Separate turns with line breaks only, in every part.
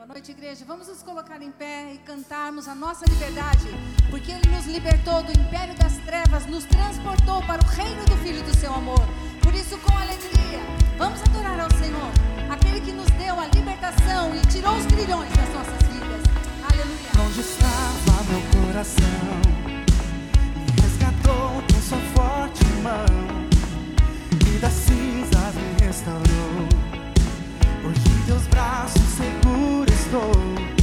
Boa noite, igreja. Vamos nos colocar em pé e cantarmos a nossa liberdade, porque Ele nos libertou do império das trevas, nos transportou para o reino do Filho do seu amor. Por isso, com alegria, vamos adorar ao Senhor, aquele que nos deu a libertação e tirou os grilhões das nossas vidas. Aleluia.
Onde estava meu coração? Me resgatou com sua forte mão e das cinzas me restaurou. Hoje teus braços seguro estou.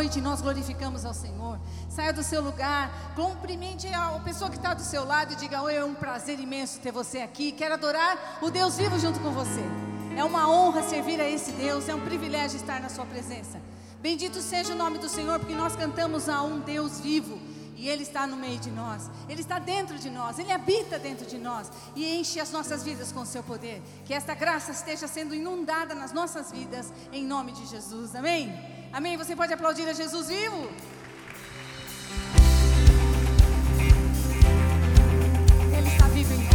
Noite, nós glorificamos ao Senhor. Saia do seu lugar, cumprimente a pessoa que está do seu lado e diga: Oi, é um prazer imenso ter você aqui. Quero adorar o Deus vivo junto com você. É uma honra servir a esse Deus, é um privilégio estar na sua presença. Bendito seja o nome do Senhor, porque nós cantamos a um Deus vivo. E Ele está no meio de nós, Ele está dentro de nós, Ele habita dentro de nós e enche as nossas vidas com o seu poder. Que esta graça esteja sendo inundada nas nossas vidas, em nome de Jesus. Amém? Amém? Você pode aplaudir a Jesus vivo? Ele está vivo em nós.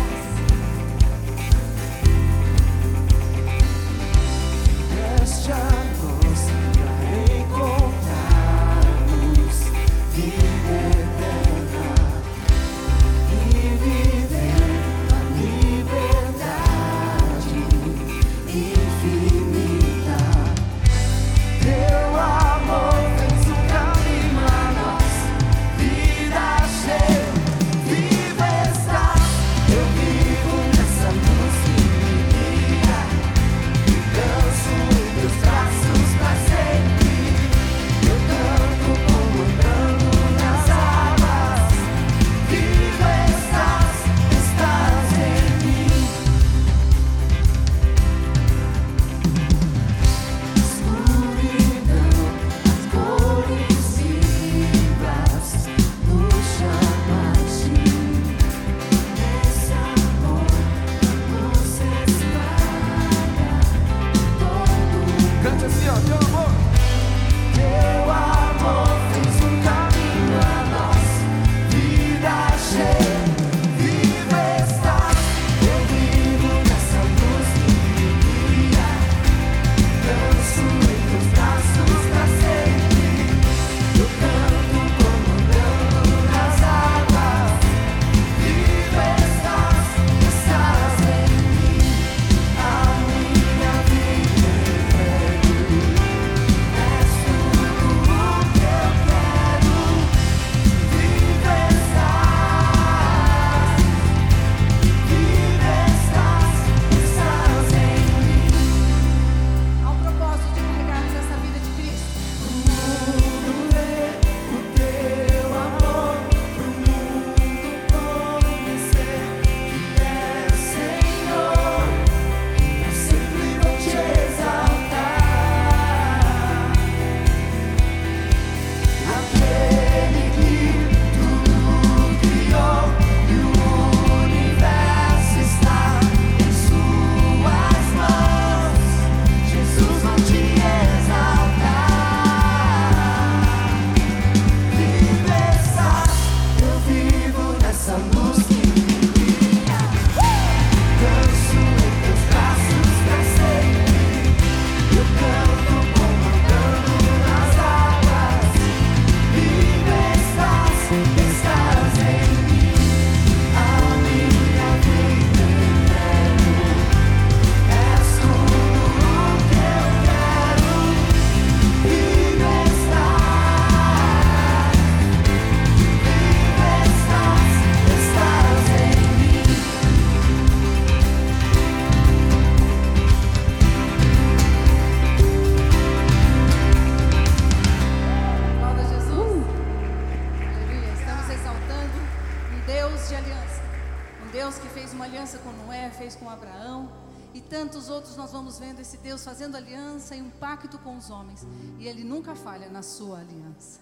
Deus fazendo aliança e um pacto com os homens. E ele nunca falha na sua aliança.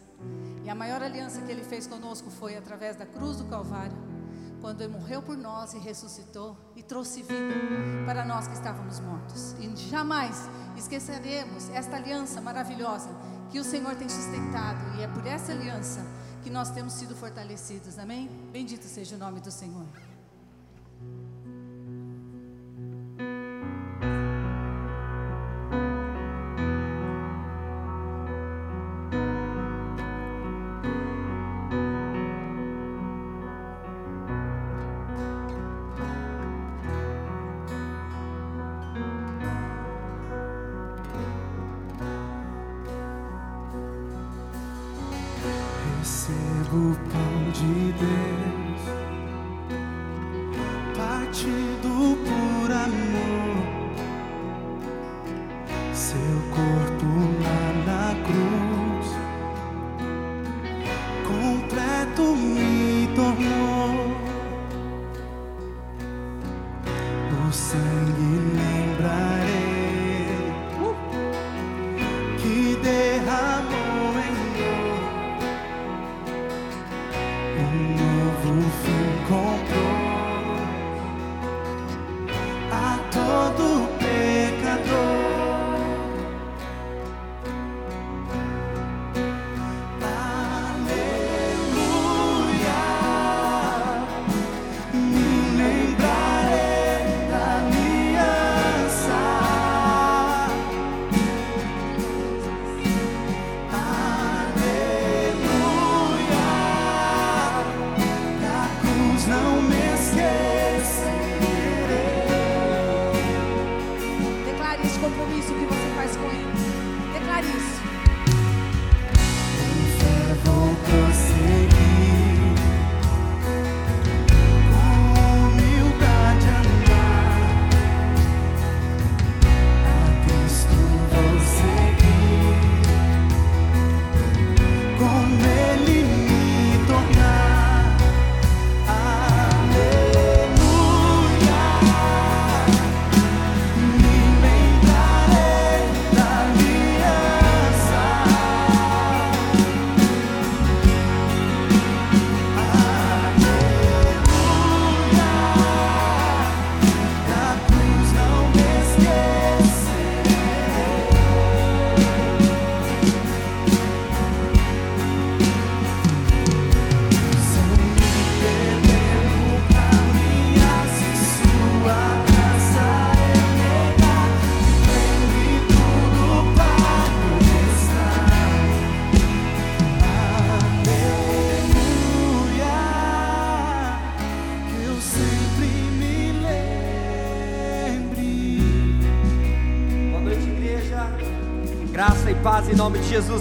E a maior aliança que ele fez conosco foi através da cruz do Calvário, quando ele morreu por nós e ressuscitou e trouxe vida para nós que estávamos mortos. E jamais esqueceremos esta aliança maravilhosa que o Senhor tem sustentado. E é por essa aliança que nós temos sido fortalecidos. Amém? Bendito seja o nome do Senhor.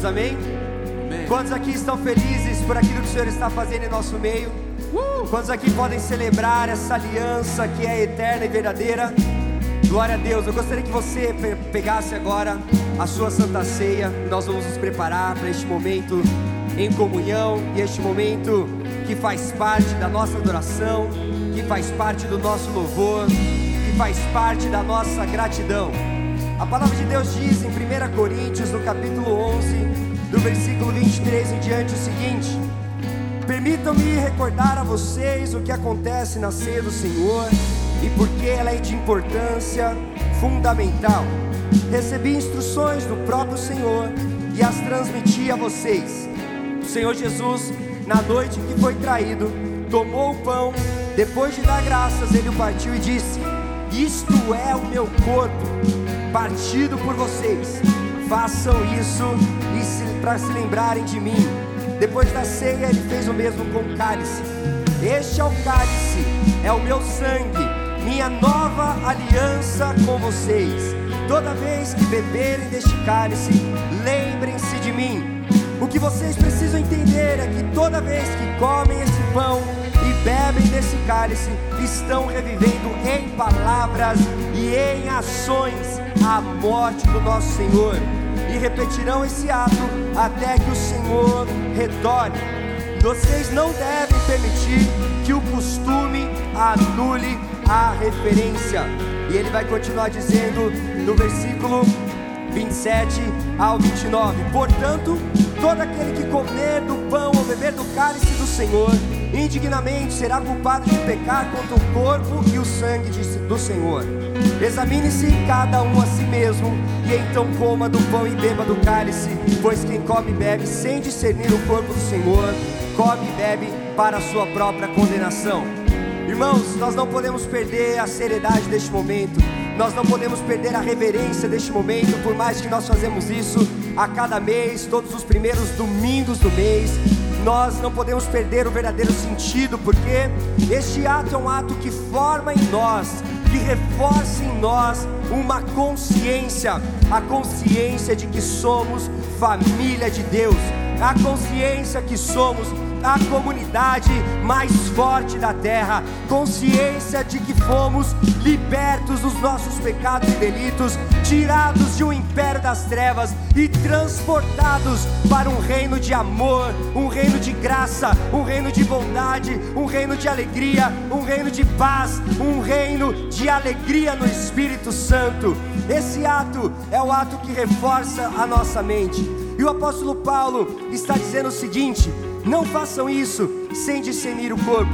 Nome de Jesus, amém? Quantos aqui estão felizes por aquilo que o Senhor está fazendo em nosso meio? Quantos aqui podem celebrar essa aliança que é eterna e verdadeira? Glória a Deus. Eu gostaria que você pe- pegasse agora a sua santa ceia. e Nós vamos nos preparar para este momento em comunhão e este momento que faz parte da nossa adoração, que faz parte do nosso louvor, que faz parte da nossa gratidão. A palavra de Deus diz em 1 Coríntios, no capítulo 11, do versículo 23 em diante, o seguinte: Permitam-me recordar a vocês o que acontece na ceia do Senhor e por que ela é de importância fundamental. Recebi instruções do próprio Senhor e as transmiti a vocês. O Senhor Jesus, na noite em que foi traído, tomou o pão, depois de dar graças, ele o partiu e disse: Isto é o meu corpo, partido por vocês. Façam isso para se lembrarem de mim. Depois da ceia, ele fez o mesmo com o cálice. Este é o cálice, é o meu sangue, minha nova aliança com vocês. Toda vez que beberem deste cálice, lembrem-se de mim. O que vocês precisam entender é que toda vez que comem esse pão bebem desse cálice, estão revivendo em palavras e em ações a morte do nosso Senhor. E repetirão esse ato até que o Senhor retorne. Vocês não devem permitir que o costume anule a referência. E ele vai continuar dizendo no versículo 27 ao 29: Portanto, todo aquele que comer do pão ou beber do cálice do Senhor, indignamente será culpado de pecar contra o corpo e o sangue do Senhor. Examine-se cada um a si mesmo, e então coma do pão e beba do cálice, pois quem come e bebe sem discernir o corpo do Senhor, come e bebe para a sua própria condenação. Irmãos, nós não podemos perder a seriedade deste momento. Nós não podemos perder a reverência deste momento, por mais que nós fazemos isso a cada mês, todos os primeiros domingos do mês. Nós não podemos perder o verdadeiro sentido, porque este ato é um ato que forma em nós, que reforça em nós uma consciência, a consciência de que somos família de Deus, a consciência que somos a comunidade mais forte da terra, consciência de que fomos libertos dos nossos pecados e delitos, tirados de um império das trevas e transportados para um reino de amor, um reino de graça, um reino de bondade, um reino de alegria, um reino de paz, um reino de alegria no Espírito Santo. Esse ato é o ato que reforça a nossa mente. E o apóstolo Paulo está dizendo o seguinte: não façam isso sem discernir o corpo.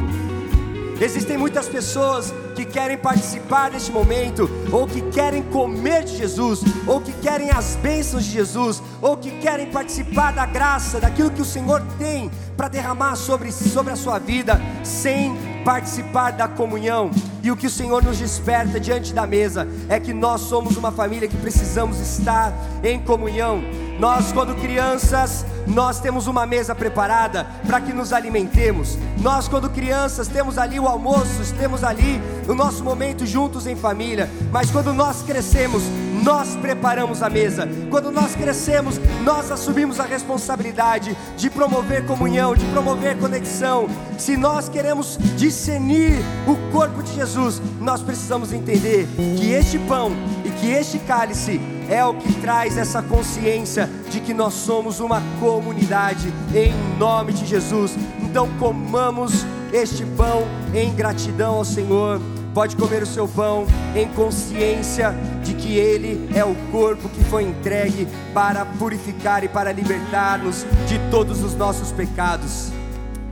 Existem muitas pessoas que querem participar deste momento, ou que querem comer de Jesus, ou que querem as bênçãos de Jesus, ou que querem participar da graça, daquilo que o Senhor tem para derramar sobre, sobre a sua vida, sem participar da comunhão. E o que o Senhor nos desperta diante da mesa é que nós somos uma família que precisamos estar em comunhão. Nós, quando crianças, nós temos uma mesa preparada para que nos alimentemos. Nós, quando crianças, temos ali o almoço, temos ali o nosso momento juntos em família. Mas quando nós crescemos, nós preparamos a mesa. Quando nós crescemos, nós assumimos a responsabilidade de promover comunhão, de promover conexão. Se nós queremos discernir o corpo de Jesus, nós precisamos entender que este pão e que este cálice é o que traz essa consciência de que nós somos uma comunidade em nome de Jesus. Então comamos este pão em gratidão ao Senhor. Pode comer o seu pão em consciência de que ele é o corpo que foi entregue para purificar e para libertar-nos de todos os nossos pecados.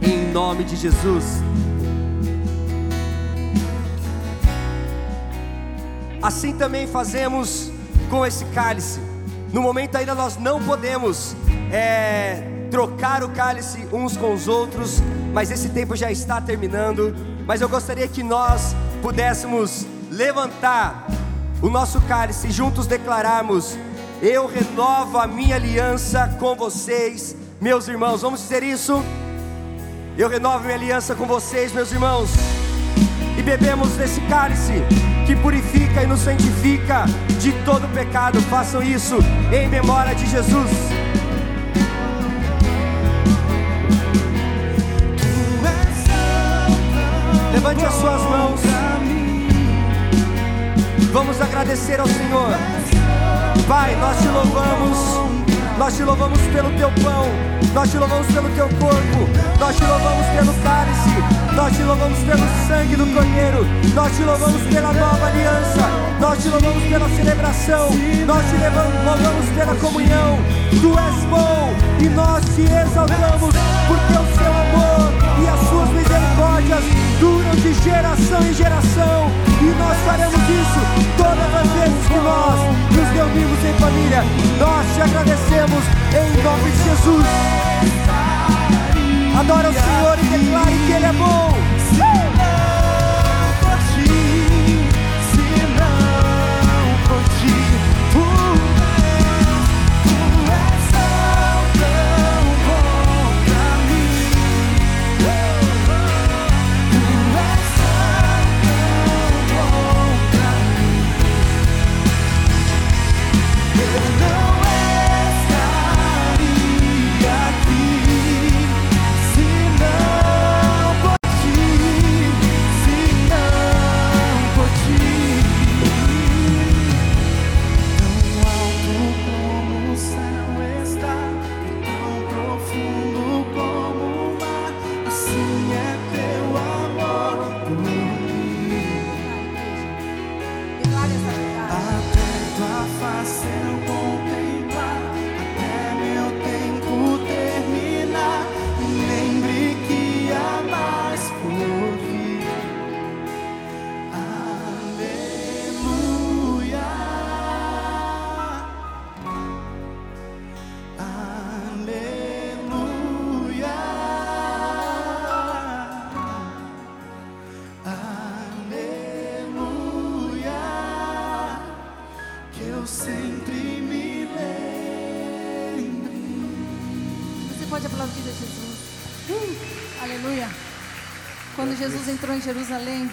Em nome de Jesus. Assim também fazemos com esse cálice. No momento ainda nós não podemos é, trocar o cálice uns com os outros, mas esse tempo já está terminando. Mas eu gostaria que nós pudéssemos levantar o nosso cálice e juntos declararmos: Eu renovo a minha aliança com vocês, meus irmãos. Vamos dizer isso? Eu renovo minha aliança com vocês, meus irmãos. E bebemos desse cálice que purifica e nos santifica de todo pecado. Façam isso em memória de Jesus. Levante as suas mãos. Vamos agradecer ao Senhor. Pai, nós te louvamos. Nós te louvamos pelo teu pão, nós te louvamos pelo teu corpo, nós te louvamos pelo cálice, nós te louvamos pelo sangue do Cordeiro, nós te louvamos pela nova aliança, nós te louvamos pela celebração, nós te louvamos pela comunhão. Tu és bom e nós te exaltamos, porque o seu amor e as suas misericórdias duram de geração em geração, e nós faremos isso todas as vezes que nós nos reunimos em família. Nós te agradecemos em nome de Jesus. Adora o Senhor e declare que Ele é bom.
Jerusalém,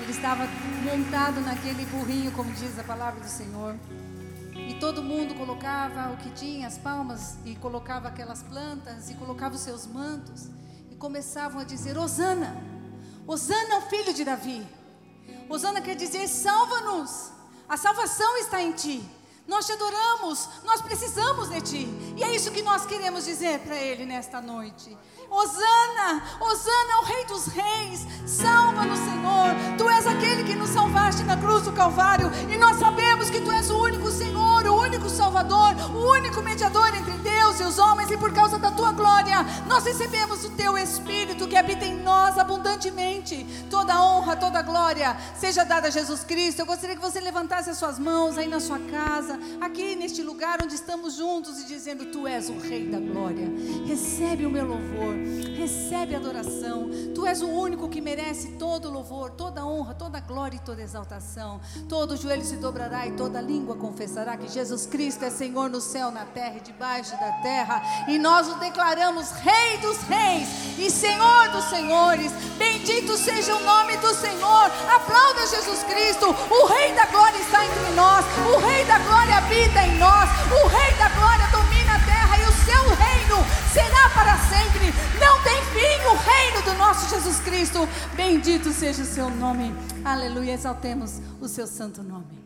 ele estava montado naquele burrinho, como diz a palavra do Senhor. E todo mundo colocava o que tinha, as palmas, e colocava aquelas plantas, e colocava os seus mantos, e começavam a dizer: Osana, Osana ao filho de Davi. Osana quer dizer: salva-nos, a salvação está em ti. Nós te adoramos, nós precisamos de ti. E é isso que nós queremos dizer para ele nesta noite. Osana, Osana ao Rei dos Reis, salva-nos, Senhor. Tu és aquele que nos salvaste na cruz do Calvário, e nós sabemos que tu és o único Senhor, o único Salvador, o único mediador entre Deus e os homens, e por causa da tua glória, nós recebemos o teu Espírito que habita em nós abundantemente. Toda honra, toda glória seja dada a Jesus Cristo. Eu gostaria que você levantasse as suas mãos aí na sua casa, aqui neste lugar onde estamos juntos e dizendo: Tu és o Rei da glória. Recebe o meu louvor recebe adoração. Tu és o único que merece todo louvor, toda honra, toda glória e toda exaltação. Todo joelho se dobrará e toda língua confessará que Jesus Cristo é Senhor no céu, na terra e debaixo da terra. E nós o declaramos Rei dos Reis e Senhor dos Senhores. Bendito seja o nome do Senhor. Aplauda Jesus Cristo. O Rei da glória está entre nós. O Rei da glória habita em nós. O Rei da glória domina a terra e o seu reino será para sempre. Não tem fim o reino do nosso Jesus Cristo. Bendito seja o seu nome. Aleluia. Exaltemos o seu santo nome.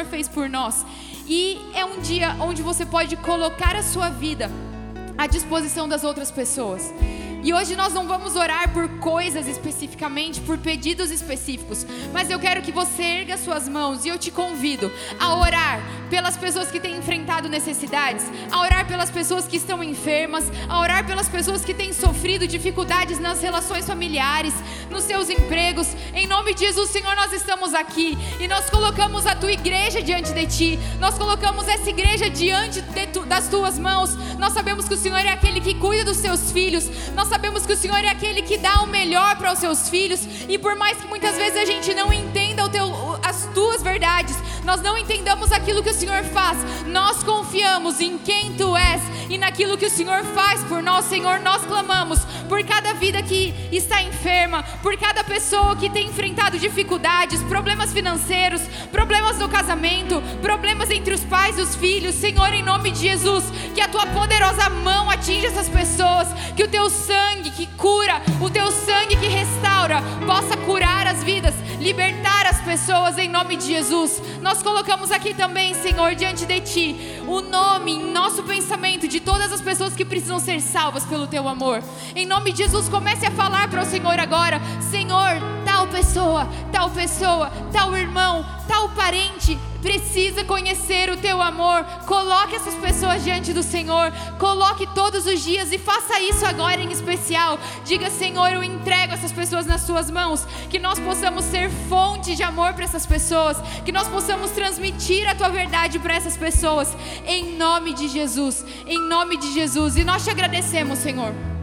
Senhor fez por nós. E é um dia onde você pode colocar a sua vida à disposição das outras pessoas. E hoje nós não vamos orar por coisas especificamente, por pedidos específicos, mas eu quero que você erga suas mãos e eu te convido a orar pelas pessoas que têm enfrentado necessidades, a orar pelas pessoas que estão enfermas, a orar pelas pessoas que têm sofrido dificuldades nas relações familiares, nos seus empregos. Em nome de Jesus, Senhor, nós estamos aqui e nós colocamos a tua igreja diante de ti, nós colocamos essa igreja diante tu, das tuas mãos. Nós sabemos que o Senhor é aquele que cuida dos seus filhos, nós sabemos que o Senhor é aquele que dá o melhor para os seus filhos, e por mais que muitas vezes a gente não entenda teu, as tuas verdades, nós não entendamos aquilo que o Senhor faz, nós confiamos em quem tu és e naquilo que o Senhor faz por nós, Senhor. Nós clamamos por cada vida que está enferma, por cada pessoa que tem enfrentado dificuldades, problemas financeiros, problemas no casamento, problemas entre os pais e os filhos, Senhor, em nome de Jesus, que a tua poderosa mão atinja essas pessoas, que o teu sangue que cura, o teu sangue que restaura, possa curar as vidas, libertar pessoas em nome de Jesus. Nós colocamos aqui também, Senhor, diante de ti, o nome em nosso pensamento de todas as pessoas que precisam ser salvas pelo teu amor. Em nome de Jesus, comece a falar para o Senhor agora: Senhor, tal pessoa, tal pessoa, tal irmão, parente precisa conhecer o teu amor. Coloque essas pessoas diante do Senhor. Coloque todos os dias e faça isso agora em especial. Diga, Senhor, eu entrego essas pessoas nas suas mãos. Que nós possamos ser fonte de amor para essas pessoas. Que nós possamos transmitir a tua verdade para essas pessoas. Em nome de Jesus. Em nome de Jesus. E nós te agradecemos, Senhor.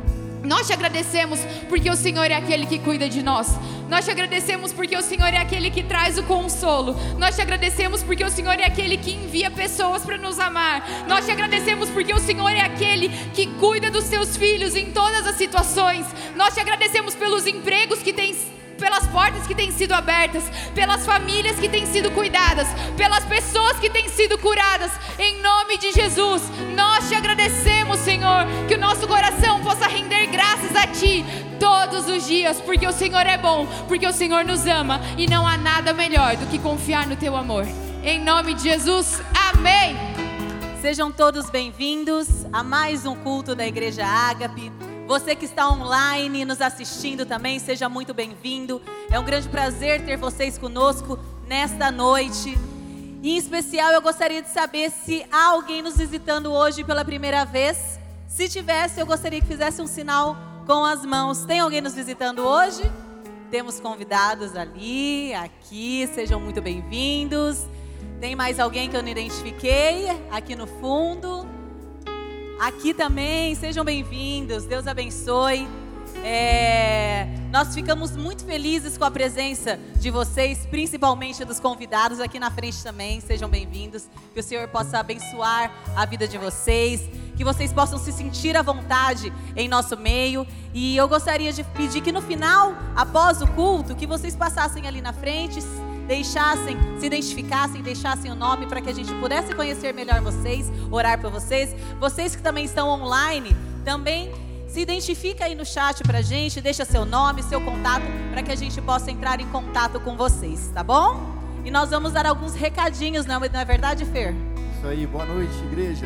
Nós te agradecemos porque o Senhor é aquele que cuida de nós. Nós te agradecemos porque o Senhor é aquele que traz o consolo. Nós te agradecemos porque o Senhor é aquele que envia pessoas para nos amar. Nós te agradecemos porque o Senhor é aquele que cuida dos seus filhos em todas as situações. Nós te agradecemos pelos empregos que tens pelas portas que têm sido abertas, pelas famílias que têm sido cuidadas, pelas pessoas que têm sido curadas, em nome de Jesus. Nós te agradecemos, Senhor, que o nosso coração possa render graças a Ti todos os dias, porque o Senhor é bom, porque o Senhor nos ama e não há nada melhor do que confiar no Teu amor. Em nome de Jesus, amém.
Sejam todos bem-vindos a mais um culto da Igreja Ágape. Você que está online nos assistindo também, seja muito bem-vindo. É um grande prazer ter vocês conosco nesta noite. E, em especial, eu gostaria de saber se há alguém nos visitando hoje pela primeira vez. Se tivesse, eu gostaria que fizesse um sinal com as mãos. Tem alguém nos visitando hoje? Temos convidados ali, aqui, sejam muito bem-vindos. Tem mais alguém que eu não identifiquei aqui no fundo? Aqui também, sejam bem-vindos, Deus abençoe. É, nós ficamos muito felizes com a presença de vocês, principalmente dos convidados aqui na frente também. Sejam bem-vindos. Que o Senhor possa abençoar a vida de vocês, que vocês possam se sentir à vontade em nosso meio. E eu gostaria de pedir que no final, após o culto, que vocês passassem ali na frente, deixassem, se identificassem, deixassem o nome para que a gente pudesse conhecer melhor vocês, orar por vocês. Vocês que também estão online, também se identifica aí no chat para a gente, deixa seu nome, seu contato, para que a gente possa entrar em contato com vocês, tá bom? E nós vamos dar alguns recadinhos, não é verdade, Fer?
Isso aí, boa noite, igreja.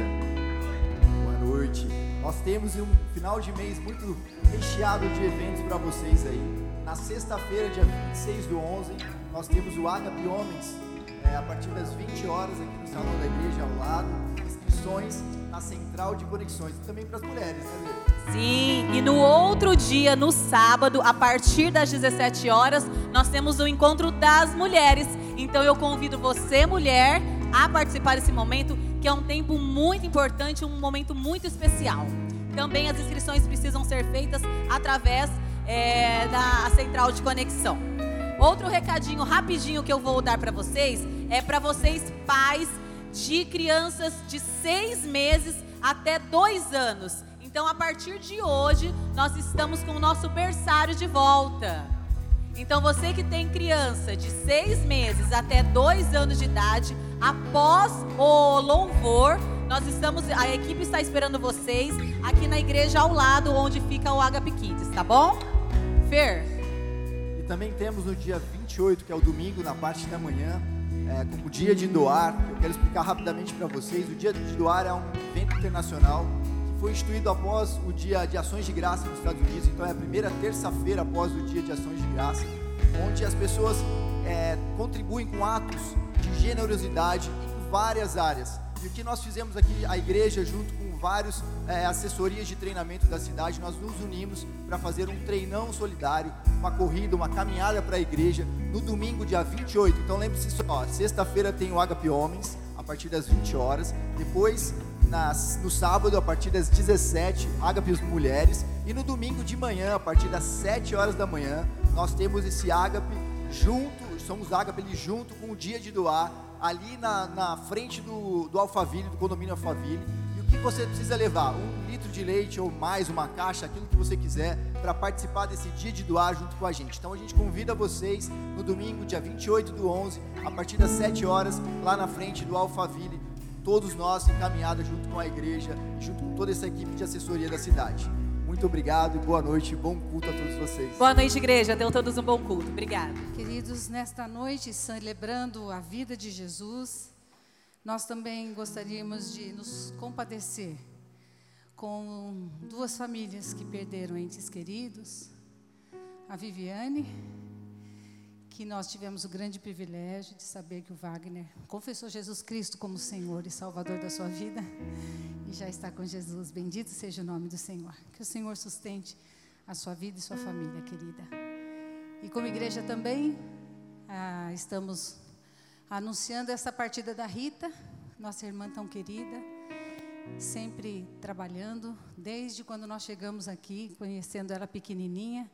Boa noite. Nós temos um final de mês muito recheado de eventos para vocês aí. Na sexta-feira, dia 26 do 11, nós temos o Agape Homens é, a partir das 20 horas aqui no salão da igreja ao lado, inscrições na central de conexões, e também para as mulheres, né, Lê?
Sim, e no outro dia, no sábado, a partir das 17 horas, nós temos o encontro das mulheres. Então eu convido você, mulher, a participar desse momento, que é um tempo muito importante, um momento muito especial. Também as inscrições precisam ser feitas através é, da central de conexão. Outro recadinho rapidinho que eu vou dar para vocês é para vocês pais de crianças de seis meses até dois anos. Então, a partir de hoje, nós estamos com o nosso berçário de volta. Então, você que tem criança de seis meses até dois anos de idade, após o louvor, nós estamos, a equipe está esperando vocês aqui na igreja ao lado, onde fica o Agape Kids, tá bom? Fer.
Também temos no dia 28, que é o domingo, na parte da manhã, é, como dia de doar. Eu quero explicar rapidamente para vocês. O dia de doar é um evento internacional que foi instituído após o dia de ações de graça nos Estados Unidos. Então é a primeira terça-feira após o dia de ações de graça, onde as pessoas é, contribuem com atos de generosidade em várias áreas. E o que nós fizemos aqui, a igreja, junto com várias é, assessorias de treinamento da cidade, nós nos unimos para fazer um treinão solidário, uma corrida, uma caminhada para a igreja, no domingo, dia 28. Então lembre-se só, sexta-feira tem o Agape Homens, a partir das 20 horas. Depois, nas, no sábado, a partir das 17, Agape Mulheres. E no domingo de manhã, a partir das 7 horas da manhã, nós temos esse Agape junto, somos Agape ali junto com o dia de doar ali na, na frente do, do Alphaville, do condomínio Alphaville. E o que você precisa levar? Um litro de leite ou mais, uma caixa, aquilo que você quiser, para participar desse dia de doar junto com a gente. Então a gente convida vocês no domingo, dia 28 do 11, a partir das 7 horas, lá na frente do Alphaville, todos nós encaminhados junto com a igreja, junto com toda essa equipe de assessoria da cidade. Muito obrigado e boa noite, bom culto a todos vocês.
Boa noite, igreja. Deu todos um bom culto. Obrigada.
Queridos, nesta noite, celebrando a vida de Jesus, nós também gostaríamos de nos compadecer com duas famílias que perderam entes queridos. A Viviane, que nós tivemos o grande privilégio de saber que o Wagner confessou Jesus Cristo como Senhor e Salvador da sua vida e já está com Jesus. Bendito seja o nome do Senhor. Que o Senhor sustente a sua vida e sua família, querida. E como igreja também, ah, estamos anunciando essa partida da Rita, nossa irmã tão querida, sempre trabalhando, desde quando nós chegamos aqui, conhecendo ela pequenininha,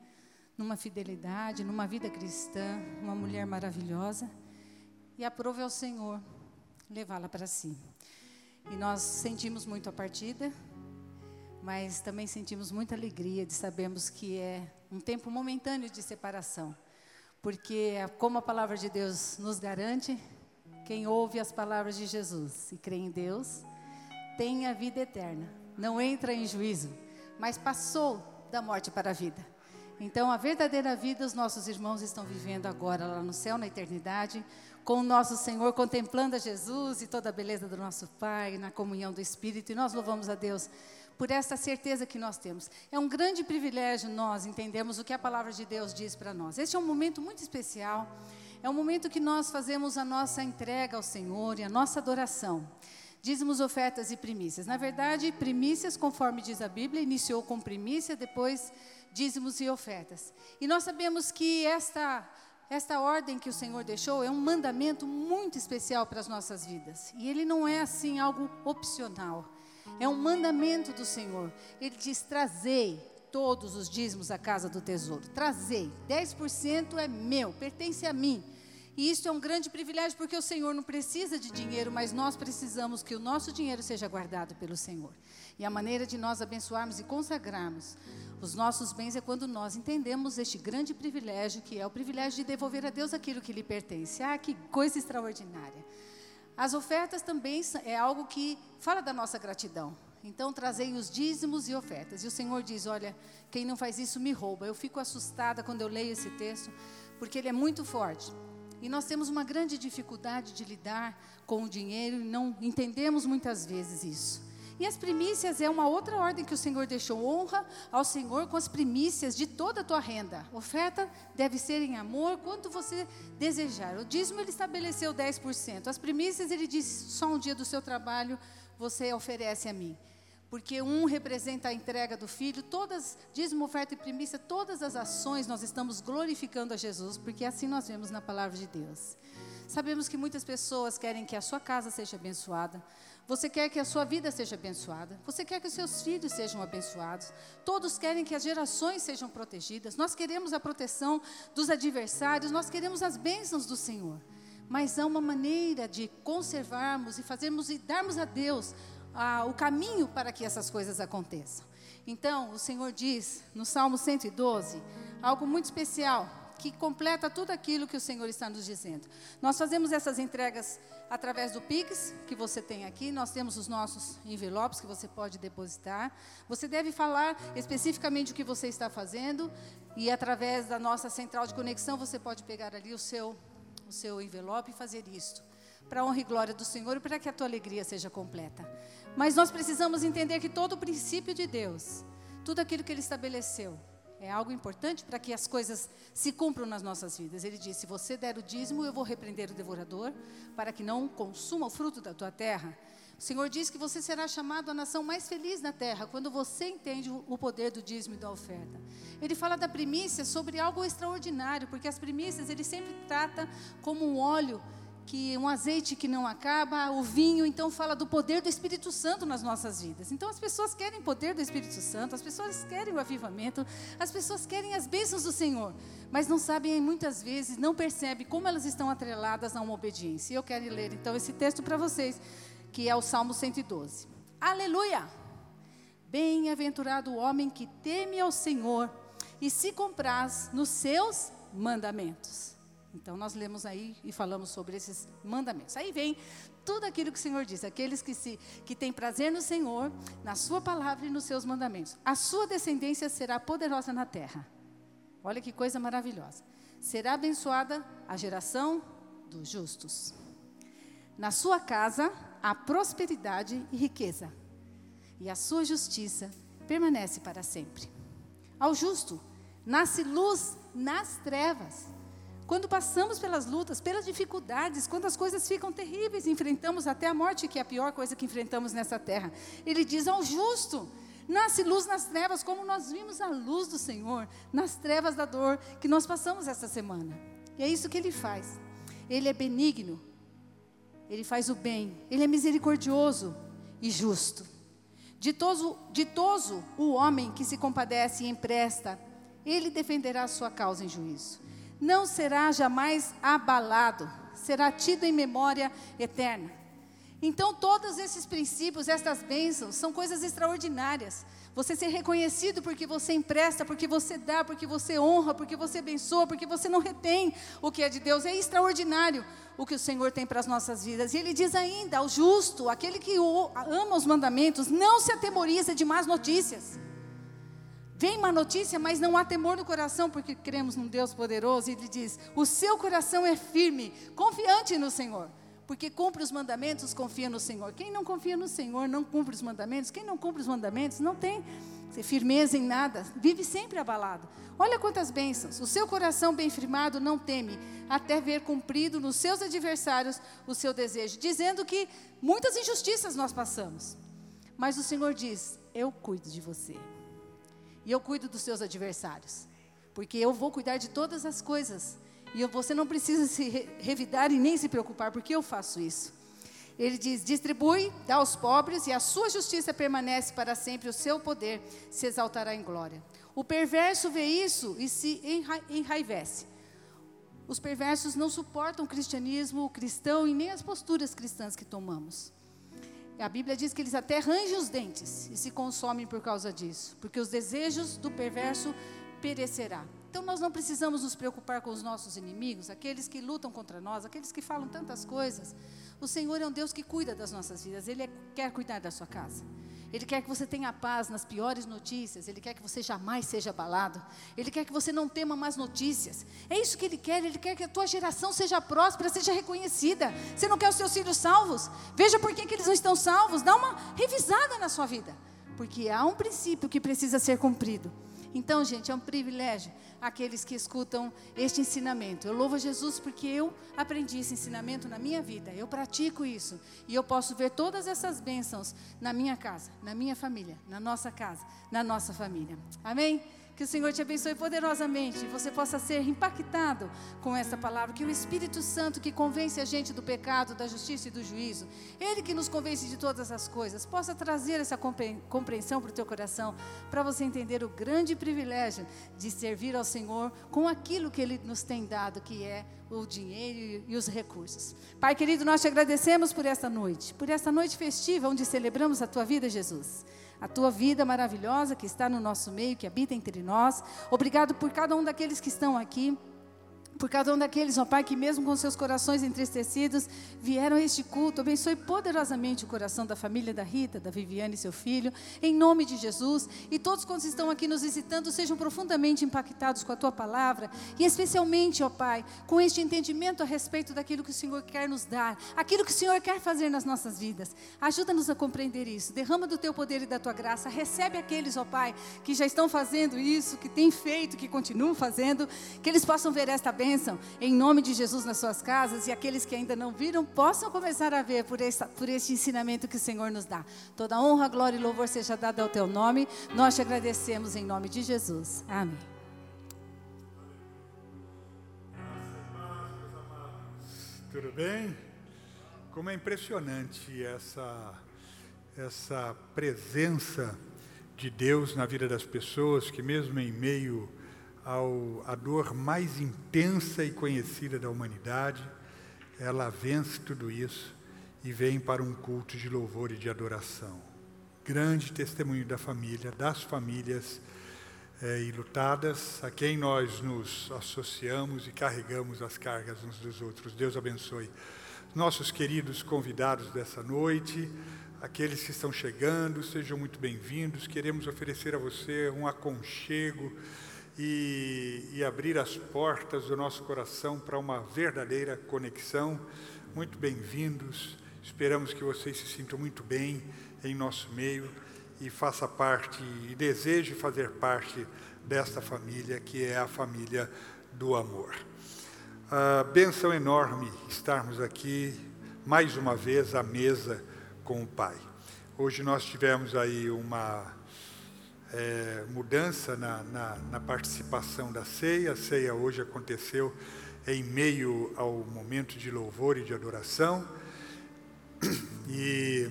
numa fidelidade, numa vida cristã, uma mulher maravilhosa. E aprove ao Senhor levá-la para si. E nós sentimos muito a partida, mas também sentimos muita alegria de sabermos que é um tempo momentâneo de separação. Porque, como a palavra de Deus nos garante, quem ouve as palavras de Jesus e crê em Deus, tem a vida eterna. Não entra em juízo, mas passou da morte para a vida. Então, a verdadeira vida os nossos irmãos estão vivendo agora lá no céu, na eternidade, com o nosso Senhor, contemplando a Jesus e toda a beleza do nosso Pai, na comunhão do Espírito, e nós louvamos a Deus por essa certeza que nós temos. É um grande privilégio nós entendermos o que a palavra de Deus diz para nós. Este é um momento muito especial, é um momento que nós fazemos a nossa entrega ao Senhor e a nossa adoração. Dízimos, ofertas e primícias. Na verdade, primícias, conforme diz a Bíblia, iniciou com primícia, depois dízimos e ofertas. E nós sabemos que esta esta ordem que o Senhor deixou é um mandamento muito especial para as nossas vidas. E ele não é assim algo opcional. É um mandamento do Senhor. Ele diz: trazei todos os dízimos à casa do tesouro. Trazei. 10% é meu, pertence a mim. E isso é um grande privilégio porque o Senhor não precisa de dinheiro, mas nós precisamos que o nosso dinheiro seja guardado pelo Senhor. E a maneira de nós abençoarmos e consagrarmos os nossos bens é quando nós entendemos este grande privilégio, que é o privilégio de devolver a Deus aquilo que lhe pertence. Ah, que coisa extraordinária. As ofertas também é algo que fala da nossa gratidão. Então, trazei os dízimos e ofertas. E o Senhor diz: Olha, quem não faz isso me rouba. Eu fico assustada quando eu leio esse texto, porque ele é muito forte. E nós temos uma grande dificuldade de lidar com o dinheiro e não entendemos muitas vezes isso. E as primícias é uma outra ordem que o Senhor deixou. Honra ao Senhor com as primícias de toda a tua renda. Oferta deve ser em amor, quanto você desejar. O dízimo ele estabeleceu 10%. As primícias ele disse, só um dia do seu trabalho você oferece a mim. Porque um representa a entrega do filho, todas, dízimo, oferta e primícia, todas as ações nós estamos glorificando a Jesus, porque assim nós vemos na palavra de Deus. Sabemos que muitas pessoas querem que a sua casa seja abençoada, você quer que a sua vida seja abençoada. Você quer que os seus filhos sejam abençoados. Todos querem que as gerações sejam protegidas. Nós queremos a proteção dos adversários. Nós queremos as bênçãos do Senhor. Mas há uma maneira de conservarmos e fazermos e darmos a Deus ah, o caminho para que essas coisas aconteçam. Então, o Senhor diz no Salmo 112 algo muito especial que completa tudo aquilo que o Senhor está nos dizendo. Nós fazemos essas entregas através do Pix, que você tem aqui, nós temos os nossos envelopes que você pode depositar. Você deve falar especificamente o que você está fazendo e através da nossa central de conexão você pode pegar ali o seu o seu envelope e fazer isto. Para a honra e glória do Senhor e para que a tua alegria seja completa. Mas nós precisamos entender que todo o princípio de Deus, tudo aquilo que ele estabeleceu, é algo importante para que as coisas se cumpram nas nossas vidas. Ele disse: Se você der o dízimo, eu vou repreender o devorador, para que não consuma o fruto da tua terra. O Senhor diz que você será chamado a nação mais feliz na terra, quando você entende o poder do dízimo e da oferta. Ele fala da primícia sobre algo extraordinário, porque as primícias ele sempre trata como um óleo que um azeite que não acaba, o vinho, então fala do poder do Espírito Santo nas nossas vidas. Então as pessoas querem poder do Espírito Santo, as pessoas querem o avivamento, as pessoas querem as bênçãos do Senhor, mas não sabem muitas vezes, não percebem como elas estão atreladas a uma obediência. E eu quero ler então esse texto para vocês, que é o Salmo 112. Aleluia! Bem-aventurado o homem que teme ao Senhor e se compraz nos seus mandamentos. Então nós lemos aí e falamos sobre esses mandamentos. Aí vem tudo aquilo que o Senhor diz, aqueles que se que têm prazer no Senhor, na sua palavra e nos seus mandamentos. A sua descendência será poderosa na terra. Olha que coisa maravilhosa. Será abençoada a geração dos justos. Na sua casa há prosperidade e riqueza, e a sua justiça permanece para sempre. Ao justo nasce luz nas trevas quando passamos pelas lutas, pelas dificuldades, quando as coisas ficam terríveis, enfrentamos até a morte, que é a pior coisa que enfrentamos nessa terra. Ele diz ao justo: nasce luz nas trevas, como nós vimos a luz do Senhor nas trevas da dor que nós passamos essa semana. E é isso que ele faz. Ele é benigno, ele faz o bem, ele é misericordioso e justo. Ditoso, ditoso o homem que se compadece e empresta, ele defenderá a sua causa em juízo não será jamais abalado, será tido em memória eterna. Então, todos esses princípios, estas bênçãos, são coisas extraordinárias. Você ser reconhecido porque você empresta, porque você dá, porque você honra, porque você abençoa, porque você não retém o que é de Deus. É extraordinário o que o Senhor tem para as nossas vidas. E Ele diz ainda: ao justo, aquele que ama os mandamentos, não se atemoriza de más notícias. Vem uma notícia, mas não há temor no coração, porque cremos num Deus poderoso. E ele diz: O seu coração é firme, confiante no Senhor. Porque cumpre os mandamentos, confia no Senhor. Quem não confia no Senhor não cumpre os mandamentos. Quem não cumpre os mandamentos não tem firmeza em nada, vive sempre abalado. Olha quantas bênçãos. O seu coração bem firmado não teme, até ver cumprido nos seus adversários o seu desejo, dizendo que muitas injustiças nós passamos. Mas o Senhor diz: Eu cuido de você e eu cuido dos seus adversários, porque eu vou cuidar de todas as coisas. E você não precisa se revidar e nem se preocupar, porque eu faço isso. Ele diz: distribui, dá aos pobres, e a sua justiça permanece para sempre, o seu poder se exaltará em glória. O perverso vê isso e se enra enraivece. Os perversos não suportam o cristianismo, o cristão e nem as posturas cristãs que tomamos. A Bíblia diz que eles até rangem os dentes e se consomem por causa disso, porque os desejos do perverso perecerá. Então nós não precisamos nos preocupar com os nossos inimigos, aqueles que lutam contra nós, aqueles que falam tantas coisas. O Senhor é um Deus que cuida das nossas vidas, Ele é, quer cuidar da sua casa. Ele quer que você tenha paz nas piores notícias. Ele quer que você jamais seja abalado. Ele quer que você não tema más notícias. É isso que Ele quer. Ele quer que a tua geração seja próspera, seja reconhecida. Você não quer os seus filhos salvos? Veja por que, que eles não estão salvos. Dá uma revisada na sua vida. Porque há um princípio que precisa ser cumprido. Então, gente, é um privilégio aqueles que escutam este ensinamento. Eu louvo a Jesus porque eu aprendi esse ensinamento na minha vida. Eu pratico isso e eu posso ver todas essas bênçãos na minha casa, na minha família, na nossa casa, na nossa família. Amém? Que o Senhor te abençoe poderosamente você possa ser impactado com essa palavra. Que o Espírito Santo, que convence a gente do pecado, da justiça e do juízo, Ele que nos convence de todas as coisas, possa trazer essa compreensão para o teu coração, para você entender o grande privilégio de servir ao Senhor com aquilo que Ele nos tem dado, que é o dinheiro e os recursos. Pai querido, nós te agradecemos por esta noite, por esta noite festiva onde celebramos a tua vida, Jesus a tua vida maravilhosa que está no nosso meio, que habita entre nós. Obrigado por cada um daqueles que estão aqui por cada um daqueles, ó Pai, que mesmo com seus corações entristecidos, vieram a este culto. Abençoe poderosamente o coração da família da Rita, da Viviane e seu filho, em nome de Jesus. E todos quantos estão aqui nos visitando sejam profundamente impactados com a tua palavra, e especialmente, ó Pai, com este entendimento a respeito daquilo que o Senhor quer nos dar, aquilo que o Senhor quer fazer nas nossas vidas. Ajuda-nos a compreender isso. Derrama do teu poder e da tua graça. Recebe aqueles, ó Pai, que já estão fazendo isso, que têm feito, que continuam fazendo, que eles possam ver esta bênção bênção em nome de Jesus nas suas casas e aqueles que ainda não viram possam começar a ver por, por este ensinamento que o Senhor nos dá. Toda honra, glória e louvor seja dada ao teu nome. Nós te agradecemos em nome de Jesus. Amém.
Tudo bem? Como é impressionante essa, essa presença de Deus na vida das pessoas, que mesmo em meio ao, a dor mais intensa e conhecida da humanidade, ela vence tudo isso e vem para um culto de louvor e de adoração. Grande testemunho da família, das famílias é, ilutadas, a quem nós nos associamos e carregamos as cargas uns dos outros. Deus abençoe nossos queridos convidados dessa noite, aqueles que estão chegando, sejam muito bem-vindos. Queremos oferecer a você um aconchego e, e abrir as portas do nosso coração para uma verdadeira conexão. Muito bem-vindos. Esperamos que vocês se sintam muito bem em nosso meio e faça parte e deseje fazer parte desta família que é a família do amor. A benção enorme estarmos aqui mais uma vez à mesa com o Pai. Hoje nós tivemos aí uma é, mudança na, na, na, participação da ceia. A ceia hoje aconteceu em meio ao momento de louvor e de adoração. E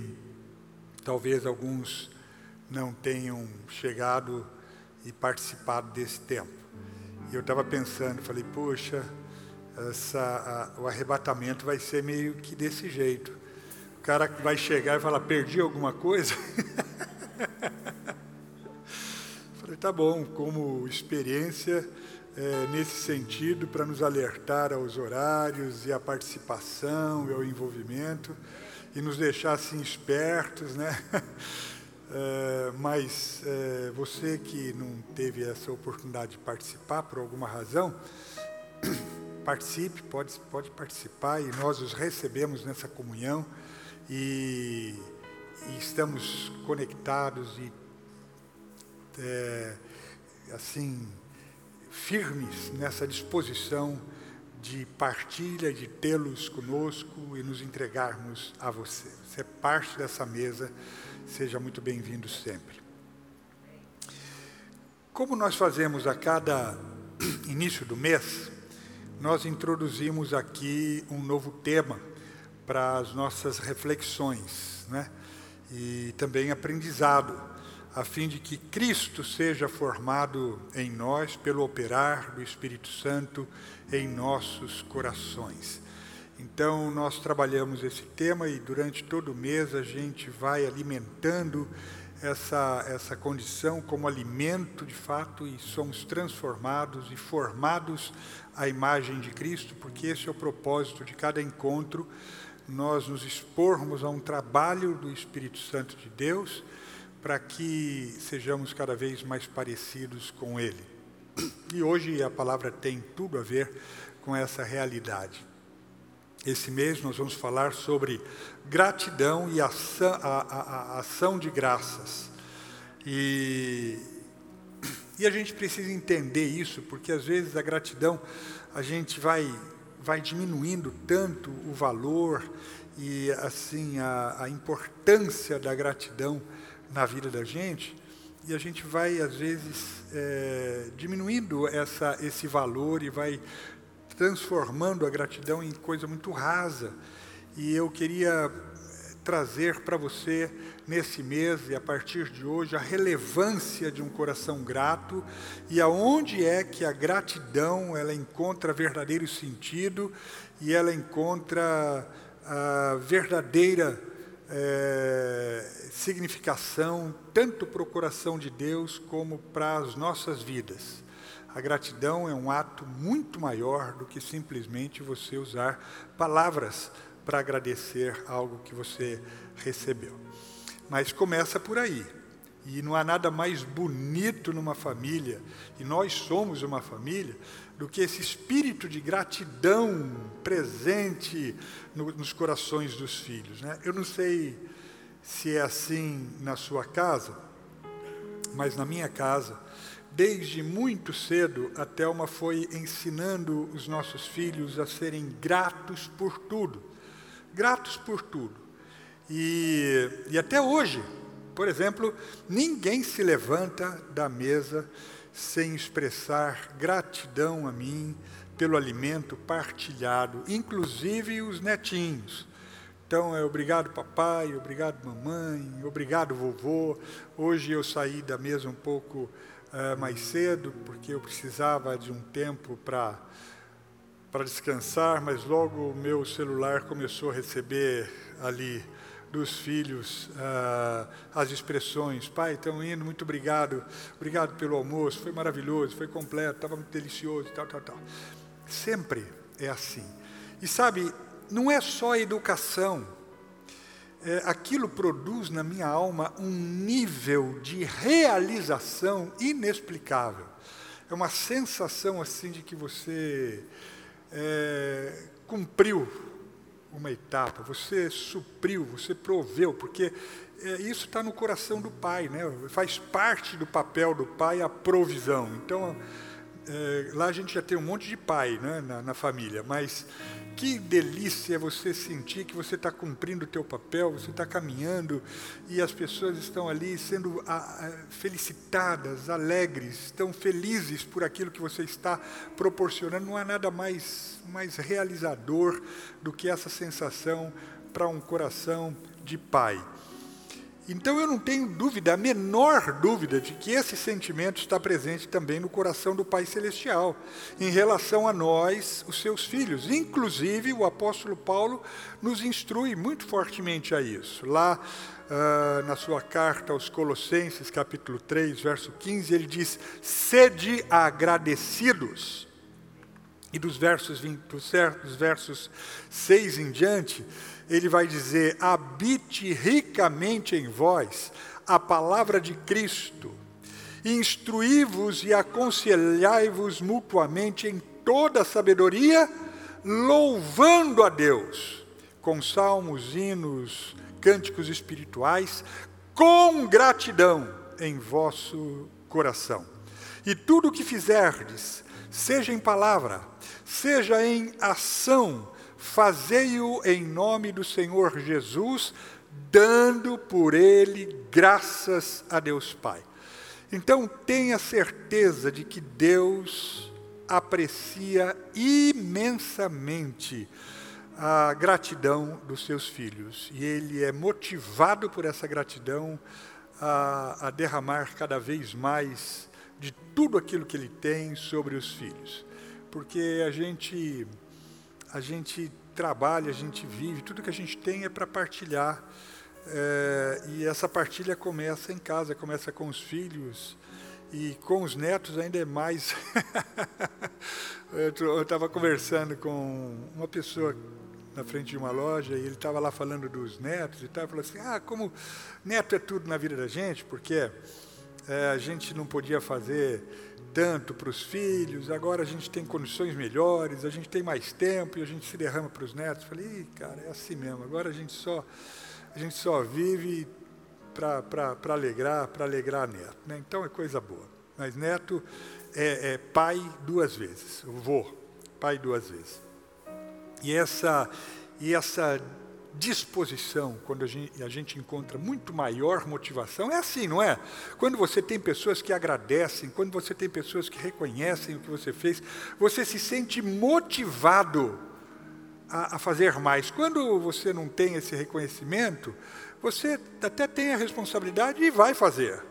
talvez alguns não tenham chegado e participado desse tempo. E eu estava pensando, falei, poxa, essa, a, o arrebatamento vai ser meio que desse jeito. O cara vai chegar e falar, perdi alguma coisa? Falei, tá bom, como experiência é, nesse sentido, para nos alertar aos horários e à participação e ao envolvimento e nos deixar assim espertos, né? É, mas é, você que não teve essa oportunidade de participar por alguma razão, participe, pode, pode participar e nós os recebemos nessa comunhão e, e estamos conectados e é, assim, firmes nessa disposição de partilha, de tê-los conosco e nos entregarmos a você. Você é parte dessa mesa, seja muito bem-vindo sempre. Como nós fazemos a cada início do mês, nós introduzimos aqui um novo tema para as nossas reflexões, né? E também aprendizado a fim de que Cristo seja formado em nós pelo operar do Espírito Santo em nossos corações. Então, nós trabalhamos esse tema e durante todo o mês a gente vai alimentando essa, essa condição como alimento de fato e somos transformados e formados à imagem de Cristo, porque esse é o propósito de cada encontro, nós nos expormos a um trabalho do Espírito Santo de Deus para que sejamos cada vez mais parecidos com Ele. E hoje a palavra tem tudo a ver com essa realidade. Esse mês nós vamos falar sobre gratidão e ação, a, a, a ação de graças. E, e a gente precisa entender isso, porque às vezes a gratidão a gente vai, vai diminuindo tanto o valor e assim a, a importância da gratidão na vida da gente, e a gente vai às vezes é, diminuindo essa, esse valor e vai transformando a gratidão em coisa muito rasa. E eu queria trazer para você nesse mês e a partir de hoje a relevância de um coração grato e aonde é que a gratidão ela encontra verdadeiro sentido e ela encontra a verdadeira é, significação, tanto para o coração de Deus como para as nossas vidas. A gratidão é um ato muito maior do que simplesmente você usar palavras para agradecer algo que você recebeu. Mas começa por aí. E não há nada mais bonito numa família, e nós somos uma família, do que esse espírito de gratidão presente no, nos corações dos filhos. Né? Eu não sei se é assim na sua casa, mas na minha casa, desde muito cedo, a Thelma foi ensinando os nossos filhos a serem gratos por tudo. Gratos por tudo. E, e até hoje, por exemplo, ninguém se levanta da mesa sem expressar gratidão a mim pelo alimento partilhado, inclusive os netinhos. Então é obrigado papai, obrigado mamãe, obrigado vovô. Hoje eu saí da mesa um pouco uh, mais cedo porque eu precisava de um tempo para para descansar, mas logo o meu celular começou a receber ali dos filhos ah, as expressões. Pai, estão indo, muito obrigado, obrigado pelo almoço, foi maravilhoso, foi completo, estava muito delicioso, tal, tal, tal. Sempre é assim. E sabe, não é só a educação. É, aquilo produz na minha alma um nível de realização inexplicável. É uma sensação assim de que você é, cumpriu uma etapa, você supriu, você proveu, porque é, isso está no coração do pai, né? faz parte do papel do pai a provisão. Então, é, lá a gente já tem um monte de pai né, na, na família, mas que delícia você sentir que você está cumprindo o teu papel, você está caminhando e as pessoas estão ali sendo a, a, felicitadas, alegres, estão felizes por aquilo que você está proporcionando. Não há nada mais, mais realizador do que essa sensação para um coração de pai. Então eu não tenho dúvida, a menor dúvida, de que esse sentimento está presente também no coração do Pai Celestial, em relação a nós, os seus filhos. Inclusive, o apóstolo Paulo nos instrui muito fortemente a isso. Lá uh, na sua carta aos Colossenses, capítulo 3, verso 15, ele diz: Sede agradecidos. E dos versos, 20, dos versos 6 em diante, ele vai dizer: habite ricamente em vós a palavra de Cristo, instruí-vos e aconselhai-vos mutuamente em toda sabedoria, louvando a Deus com salmos, hinos, cânticos espirituais, com gratidão em vosso coração. E tudo o que fizerdes, seja em palavra, seja em ação, fazei-o em nome do Senhor Jesus, dando por ele graças a Deus Pai. Então tenha certeza de que Deus aprecia imensamente a gratidão dos seus filhos e ele é motivado por essa gratidão a, a derramar cada vez mais de tudo aquilo que ele tem sobre os filhos, porque a gente a gente trabalha, a gente vive, tudo que a gente tem é para partilhar. É, e essa partilha começa em casa, começa com os filhos e com os netos ainda é mais. eu estava conversando com uma pessoa na frente de uma loja e ele estava lá falando dos netos e tal, falou assim, ah, como neto é tudo na vida da gente, porque é, a gente não podia fazer tanto para os filhos, agora a gente tem condições melhores, a gente tem mais tempo e a gente se derrama para os netos. Falei, cara, é assim mesmo, agora a gente só, a gente só vive para alegrar, para alegrar neto. Né? Então é coisa boa. Mas neto é, é pai duas vezes, vô, pai duas vezes. E essa, e essa disposição, quando a gente, a gente, encontra muito maior motivação, é assim, não é? Quando você tem pessoas que agradecem, quando você tem pessoas que reconhecem o que você fez, você se sente motivado a, a fazer mais. Quando você não tem esse reconhecimento, você até tem a responsabilidade e vai fazer.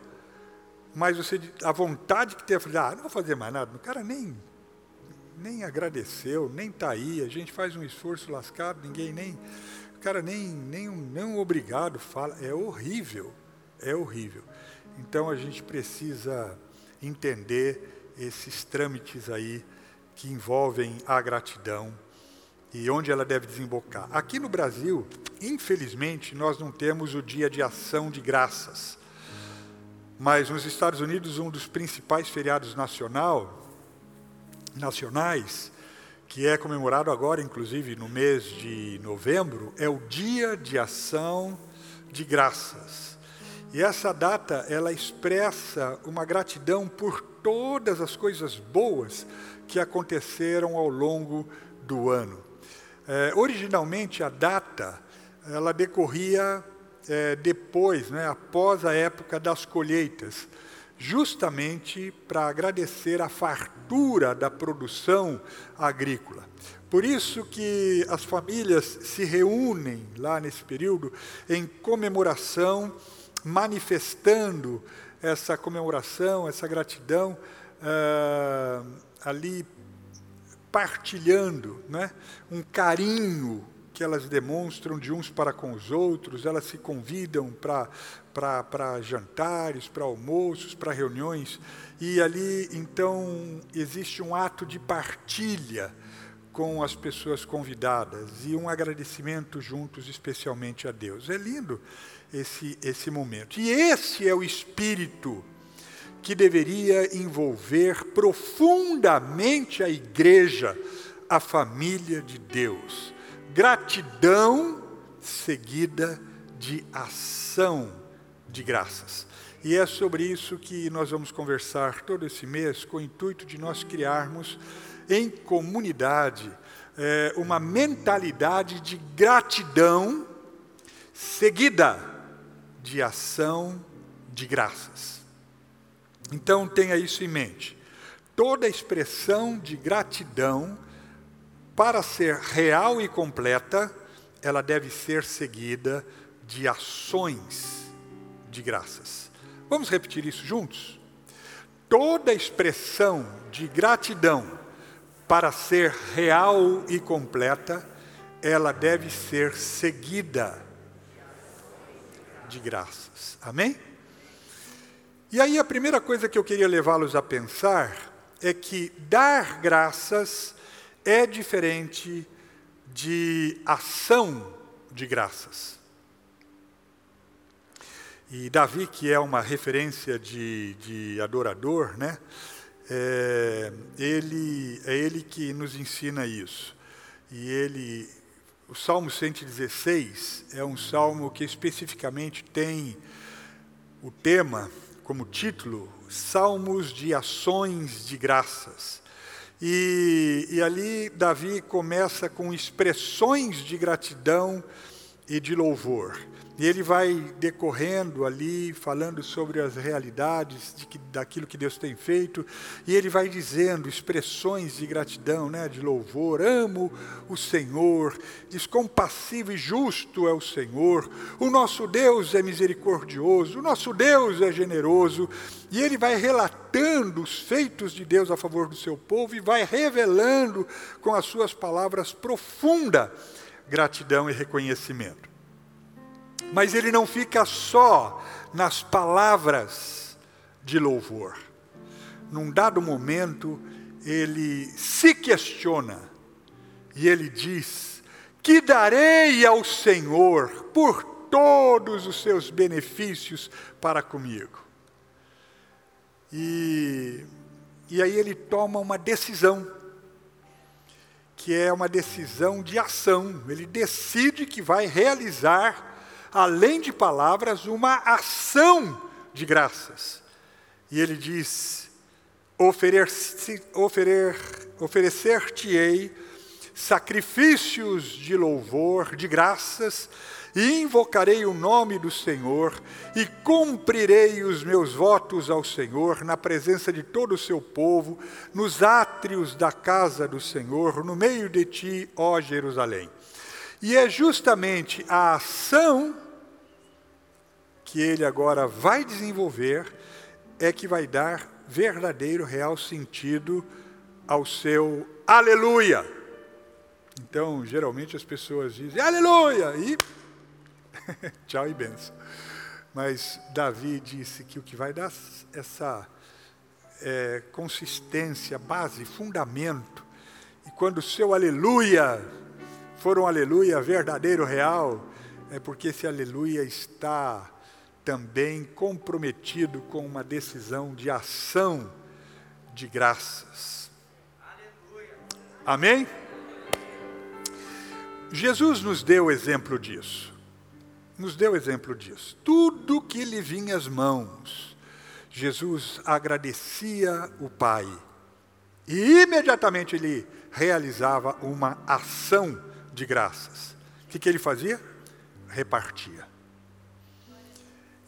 Mas você, a vontade que tem, ah, não vou fazer mais nada, o cara nem nem agradeceu, nem está aí, a gente faz um esforço lascado, ninguém nem. Cara nem, nem, nem obrigado fala. É horrível, é horrível. Então a gente precisa entender esses trâmites aí que envolvem a gratidão e onde ela deve desembocar. Aqui no Brasil, infelizmente, nós não temos o dia de ação de graças. Mas nos Estados Unidos, um dos principais feriados nacional nacionais, que é comemorado agora, inclusive no mês de novembro, é o Dia de Ação de Graças. E essa data, ela expressa uma gratidão por todas as coisas boas que aconteceram ao longo do ano. É, originalmente, a data, ela decorria é, depois, né, após a época das colheitas, justamente para agradecer a fartura da produção agrícola. Por isso que as famílias se reúnem lá nesse período em comemoração, manifestando essa comemoração, essa gratidão, uh, ali partilhando né, um carinho que elas demonstram de uns para com os outros, elas se convidam para jantares, para almoços, para reuniões, e ali então existe um ato de partilha com as pessoas convidadas e um agradecimento juntos, especialmente a Deus. É lindo esse, esse momento. E esse é o espírito que deveria envolver profundamente a igreja, a família de Deus gratidão seguida de ação de graças. E é sobre isso que nós vamos conversar todo esse mês, com o intuito de nós criarmos em comunidade é, uma mentalidade de gratidão seguida de ação de graças. Então tenha isso em mente. Toda expressão de gratidão para ser real e completa, ela deve ser seguida de ações de graças. Vamos repetir isso juntos? Toda expressão de gratidão, para ser real e completa, ela deve ser seguida de graças. Amém? E aí a primeira coisa que eu queria levá-los a pensar é que dar graças é diferente de ação de graças. E Davi, que é uma referência de, de adorador, né? É, ele, é ele que nos ensina isso. E ele, o Salmo 116 é um salmo que especificamente tem o tema como título Salmos de Ações de Graças. E, e ali Davi começa com expressões de gratidão e de louvor. E ele vai decorrendo ali, falando sobre as realidades de que, daquilo que Deus tem feito, e ele vai dizendo expressões de gratidão, né, de louvor. Amo o Senhor, diz compassivo e justo é o Senhor, o nosso Deus é misericordioso, o nosso Deus é generoso. E ele vai relatando os feitos de Deus a favor do seu povo e vai revelando com as suas palavras profunda gratidão e reconhecimento. Mas ele não fica só nas palavras de louvor. Num dado momento, ele se questiona e ele diz que darei ao Senhor por todos os seus benefícios para comigo. E, e aí ele toma uma decisão, que é uma decisão de ação. Ele decide que vai realizar, além de palavras, uma ação de graças. E ele diz: oferecer-te-ei sacrifícios de louvor, de graças, e invocarei o nome do Senhor, e cumprirei os meus votos ao Senhor, na presença de todo o seu povo, nos átrios da casa do Senhor, no meio de ti, ó Jerusalém. E é justamente a ação que ele agora vai desenvolver é que vai dar verdadeiro, real sentido ao seu aleluia. Então, geralmente as pessoas dizem aleluia e tchau e benção. Mas Davi disse que o que vai dar essa é, consistência, base, fundamento, e quando o seu aleluia for um aleluia verdadeiro, real, é porque esse aleluia está também comprometido com uma decisão de ação de graças. Amém? Jesus nos deu exemplo disso. Nos deu exemplo disso. Tudo que lhe vinha às mãos, Jesus agradecia o Pai. E imediatamente ele realizava uma ação de graças. O que, que ele fazia? Repartia.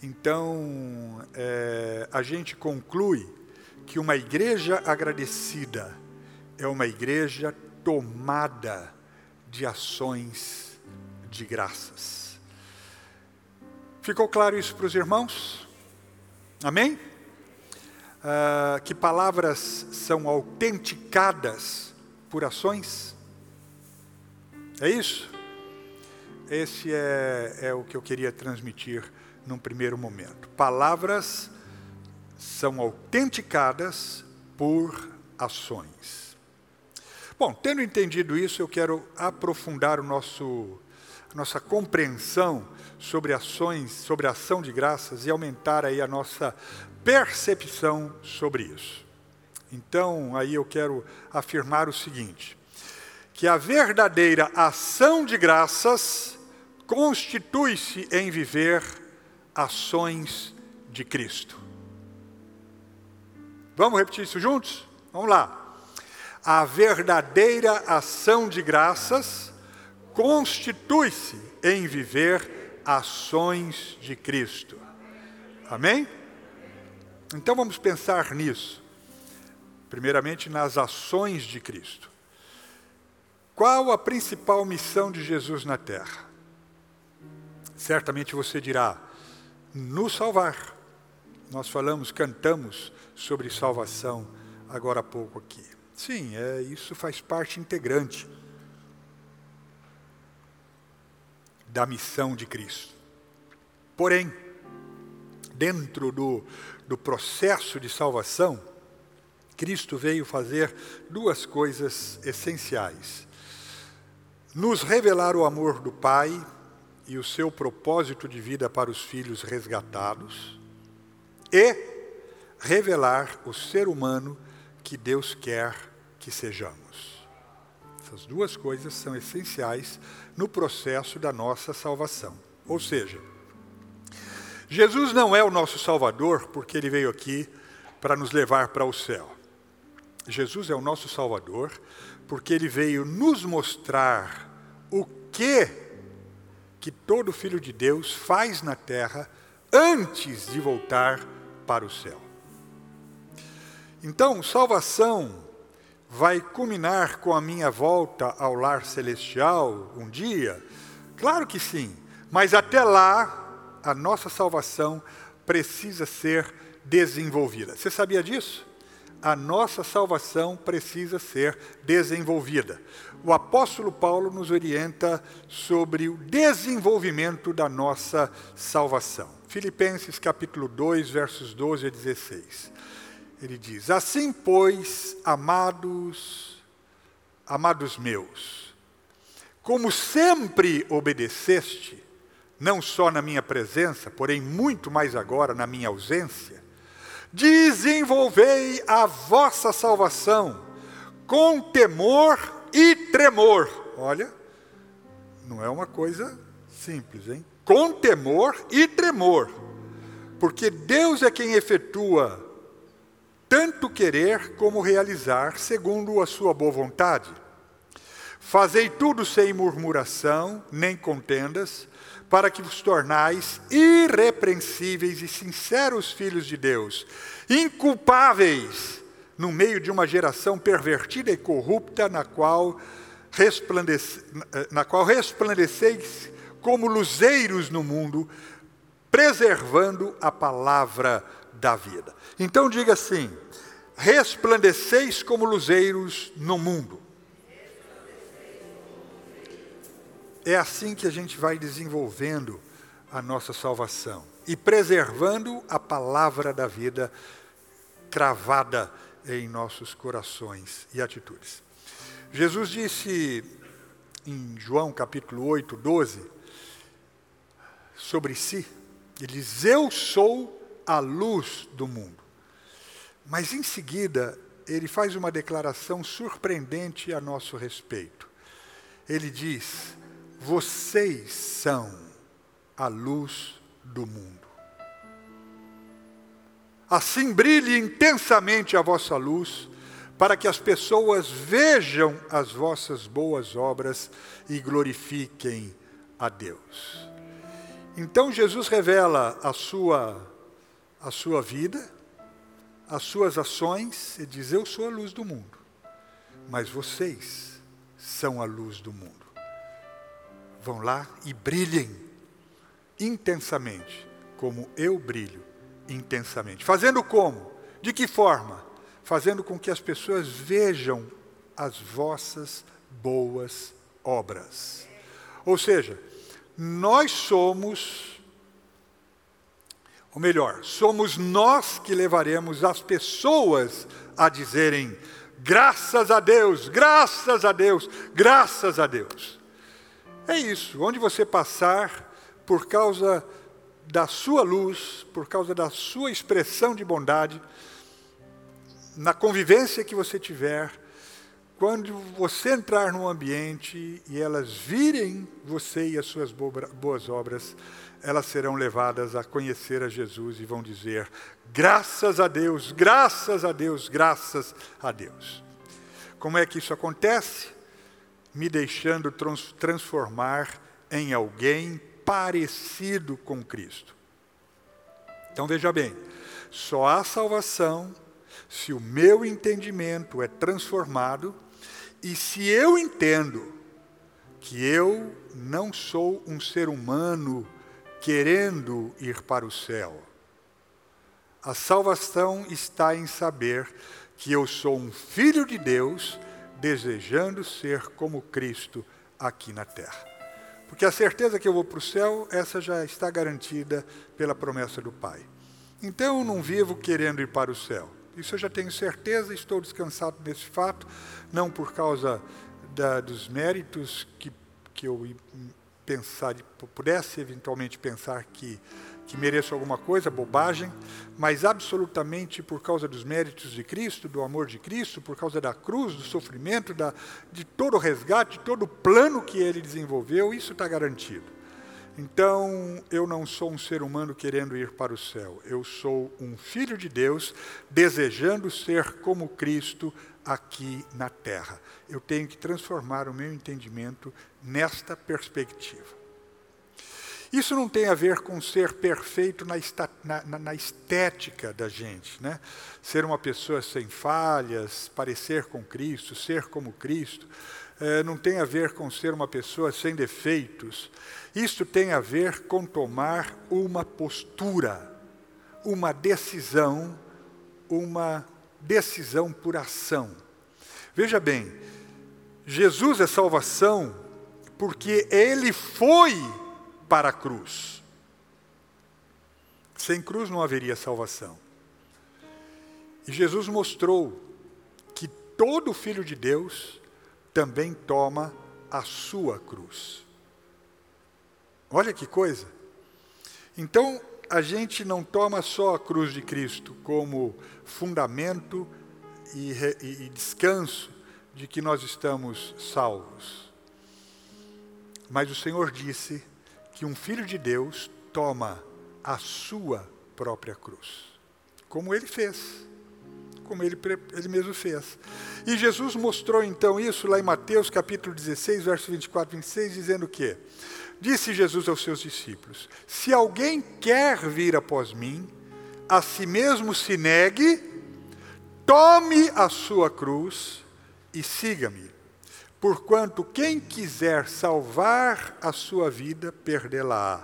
Então, é, a gente conclui que uma igreja agradecida é uma igreja tomada de ações de graças. Ficou claro isso para os irmãos? Amém? Ah, que palavras são autenticadas por ações? É isso? Esse é, é o que eu queria transmitir num primeiro momento. Palavras são autenticadas por ações. Bom, tendo entendido isso, eu quero aprofundar o nosso nossa compreensão sobre ações, sobre a ação de graças e aumentar aí a nossa percepção sobre isso. Então, aí eu quero afirmar o seguinte: que a verdadeira ação de graças constitui-se em viver ações de Cristo. Vamos repetir isso juntos? Vamos lá a verdadeira ação de graças constitui-se em viver ações de Cristo. Amém? Então vamos pensar nisso. Primeiramente nas ações de Cristo. Qual a principal missão de Jesus na terra? Certamente você dirá: nos salvar. Nós falamos, cantamos sobre salvação agora há pouco aqui. Sim, é, isso faz parte integrante da missão de Cristo. Porém, dentro do, do processo de salvação, Cristo veio fazer duas coisas essenciais: nos revelar o amor do Pai e o seu propósito de vida para os filhos resgatados, e revelar o ser humano que Deus quer que sejamos. Essas duas coisas são essenciais no processo da nossa salvação. Ou seja, Jesus não é o nosso Salvador porque ele veio aqui para nos levar para o céu. Jesus é o nosso Salvador porque ele veio nos mostrar o que que todo filho de Deus faz na terra antes de voltar para o céu. Então, salvação vai culminar com a minha volta ao lar celestial um dia? Claro que sim, mas até lá, a nossa salvação precisa ser desenvolvida. Você sabia disso? A nossa salvação precisa ser desenvolvida. O apóstolo Paulo nos orienta sobre o desenvolvimento da nossa salvação. Filipenses capítulo 2, versos 12 a 16. Ele diz: Assim, pois, amados, amados meus, como sempre obedeceste, não só na minha presença, porém muito mais agora na minha ausência, desenvolvei a vossa salvação com temor e tremor. Olha, não é uma coisa simples, hein? Com temor e tremor, porque Deus é quem efetua tanto querer como realizar, segundo a sua boa vontade. Fazei tudo sem murmuração, nem contendas, para que vos tornais irrepreensíveis e sinceros filhos de Deus, inculpáveis no meio de uma geração pervertida e corrupta, na qual, resplandece, na qual resplandeceis como luzeiros no mundo, preservando a palavra da vida. Então diga assim: resplandeceis como luzeiros no mundo. É assim que a gente vai desenvolvendo a nossa salvação e preservando a palavra da vida cravada em nossos corações e atitudes. Jesus disse em João capítulo 8, 12, sobre si, ele diz: Eu sou a luz do mundo. Mas em seguida, ele faz uma declaração surpreendente a nosso respeito. Ele diz: vocês são a luz do mundo. Assim brilhe intensamente a vossa luz, para que as pessoas vejam as vossas boas obras e glorifiquem a Deus. Então Jesus revela a sua a sua vida, as suas ações e diz: Eu sou a luz do mundo, mas vocês são a luz do mundo vão lá e brilhem intensamente, como eu brilho intensamente. Fazendo como? De que forma? Fazendo com que as pessoas vejam as vossas boas obras. Ou seja, nós somos, ou melhor, somos nós que levaremos as pessoas a dizerem: graças a Deus, graças a Deus, graças a Deus. É isso, onde você passar, por causa da sua luz, por causa da sua expressão de bondade, na convivência que você tiver, quando você entrar num ambiente e elas virem você e as suas boas obras, elas serão levadas a conhecer a Jesus e vão dizer: graças a Deus, graças a Deus, graças a Deus. Como é que isso acontece? Me deixando trans transformar em alguém parecido com Cristo. Então veja bem, só há salvação se o meu entendimento é transformado e se eu entendo que eu não sou um ser humano querendo ir para o céu. A salvação está em saber que eu sou um filho de Deus desejando ser como Cristo aqui na terra. Porque a certeza que eu vou para o céu, essa já está garantida pela promessa do Pai. Então eu não vivo querendo ir para o céu. Isso eu já tenho certeza, estou descansado nesse fato, não por causa da, dos méritos que, que eu pensar, pudesse eventualmente pensar que que mereço alguma coisa, bobagem, mas absolutamente por causa dos méritos de Cristo, do amor de Cristo, por causa da cruz, do sofrimento, da, de todo o resgate, de todo o plano que ele desenvolveu, isso está garantido. Então, eu não sou um ser humano querendo ir para o céu, eu sou um filho de Deus desejando ser como Cristo aqui na terra. Eu tenho que transformar o meu entendimento nesta perspectiva. Isso não tem a ver com ser perfeito na, na, na, estética da gente, né? Ser uma pessoa sem falhas, parecer com Cristo, ser como Cristo. É, não tem a ver com ser uma pessoa sem defeitos. Isso tem a ver com tomar uma postura, uma decisão, uma decisão por ação. Veja bem, Jesus é salvação porque ele foi para a cruz. Sem cruz não haveria salvação. E Jesus mostrou que todo filho de Deus também toma a sua cruz. Olha que coisa. Então, a gente não toma só a cruz de Cristo como fundamento e, e, e descanso de que nós estamos salvos. Mas o Senhor disse que um filho de Deus toma a sua própria cruz, como ele fez, como ele, ele mesmo fez. E Jesus mostrou então isso lá em Mateus capítulo 16, verso 24 e 26, dizendo o quê? Disse Jesus aos seus discípulos: Se alguém quer vir após mim, a si mesmo se negue, tome a sua cruz e siga-me. Porquanto quem quiser salvar a sua vida, perdê-la-á.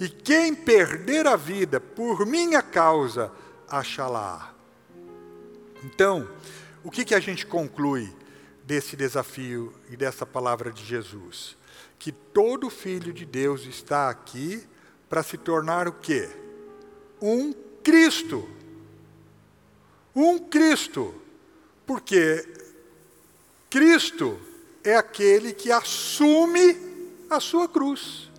E quem perder a vida por minha causa, achá-la. Então, o que, que a gente conclui desse desafio e dessa palavra de Jesus? Que todo filho de Deus está aqui para se tornar o quê? Um Cristo. Um Cristo. Porque Cristo é aquele que assume a sua cruz.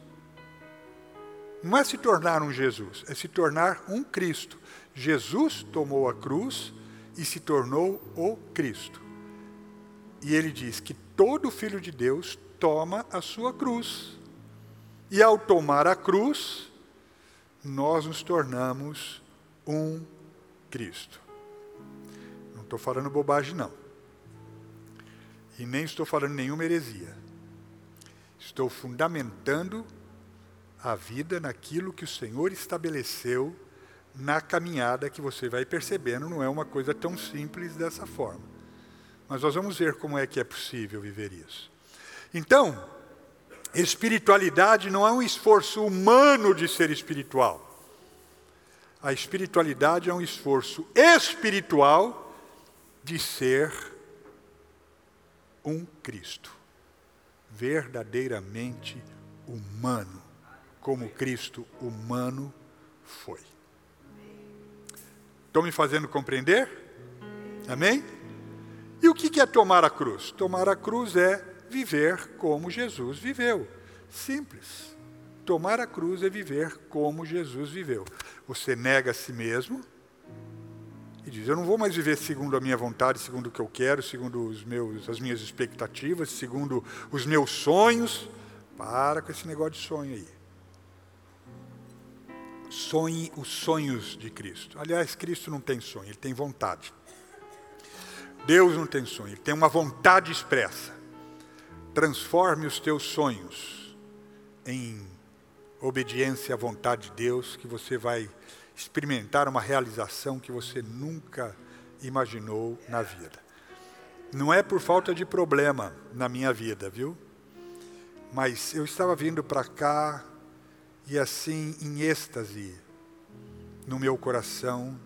Não é se tornar um Jesus, é se tornar um Cristo. Jesus tomou a cruz e se tornou o Cristo. E ele diz que todo filho de Deus toma a sua cruz. E ao tomar a cruz, nós nos tornamos um Cristo. Não estou falando bobagem, não. E nem estou falando nenhuma heresia. Estou fundamentando a vida naquilo que o Senhor estabeleceu na caminhada que você vai percebendo, não é uma coisa tão simples dessa forma. Mas nós vamos ver como é que é possível viver isso. Então, espiritualidade não é um esforço humano de ser espiritual. A espiritualidade é um esforço espiritual de ser um Cristo, verdadeiramente humano, como Cristo humano foi. Estão me fazendo compreender? Amém? E o que é tomar a cruz? Tomar a cruz é viver como Jesus viveu. Simples. Tomar a cruz é viver como Jesus viveu. Você nega a si mesmo, e diz: Eu não vou mais viver segundo a minha vontade, segundo o que eu quero, segundo os meus, as minhas expectativas, segundo os meus sonhos. Para com esse negócio de sonho aí. Sonhe os sonhos de Cristo. Aliás, Cristo não tem sonho, ele tem vontade. Deus não tem sonho, ele tem uma vontade expressa. Transforme os teus sonhos em obediência à vontade de Deus, que você vai experimentar uma realização que você nunca imaginou na vida. Não é por falta de problema na minha vida, viu? Mas eu estava vindo para cá e assim em êxtase no meu coração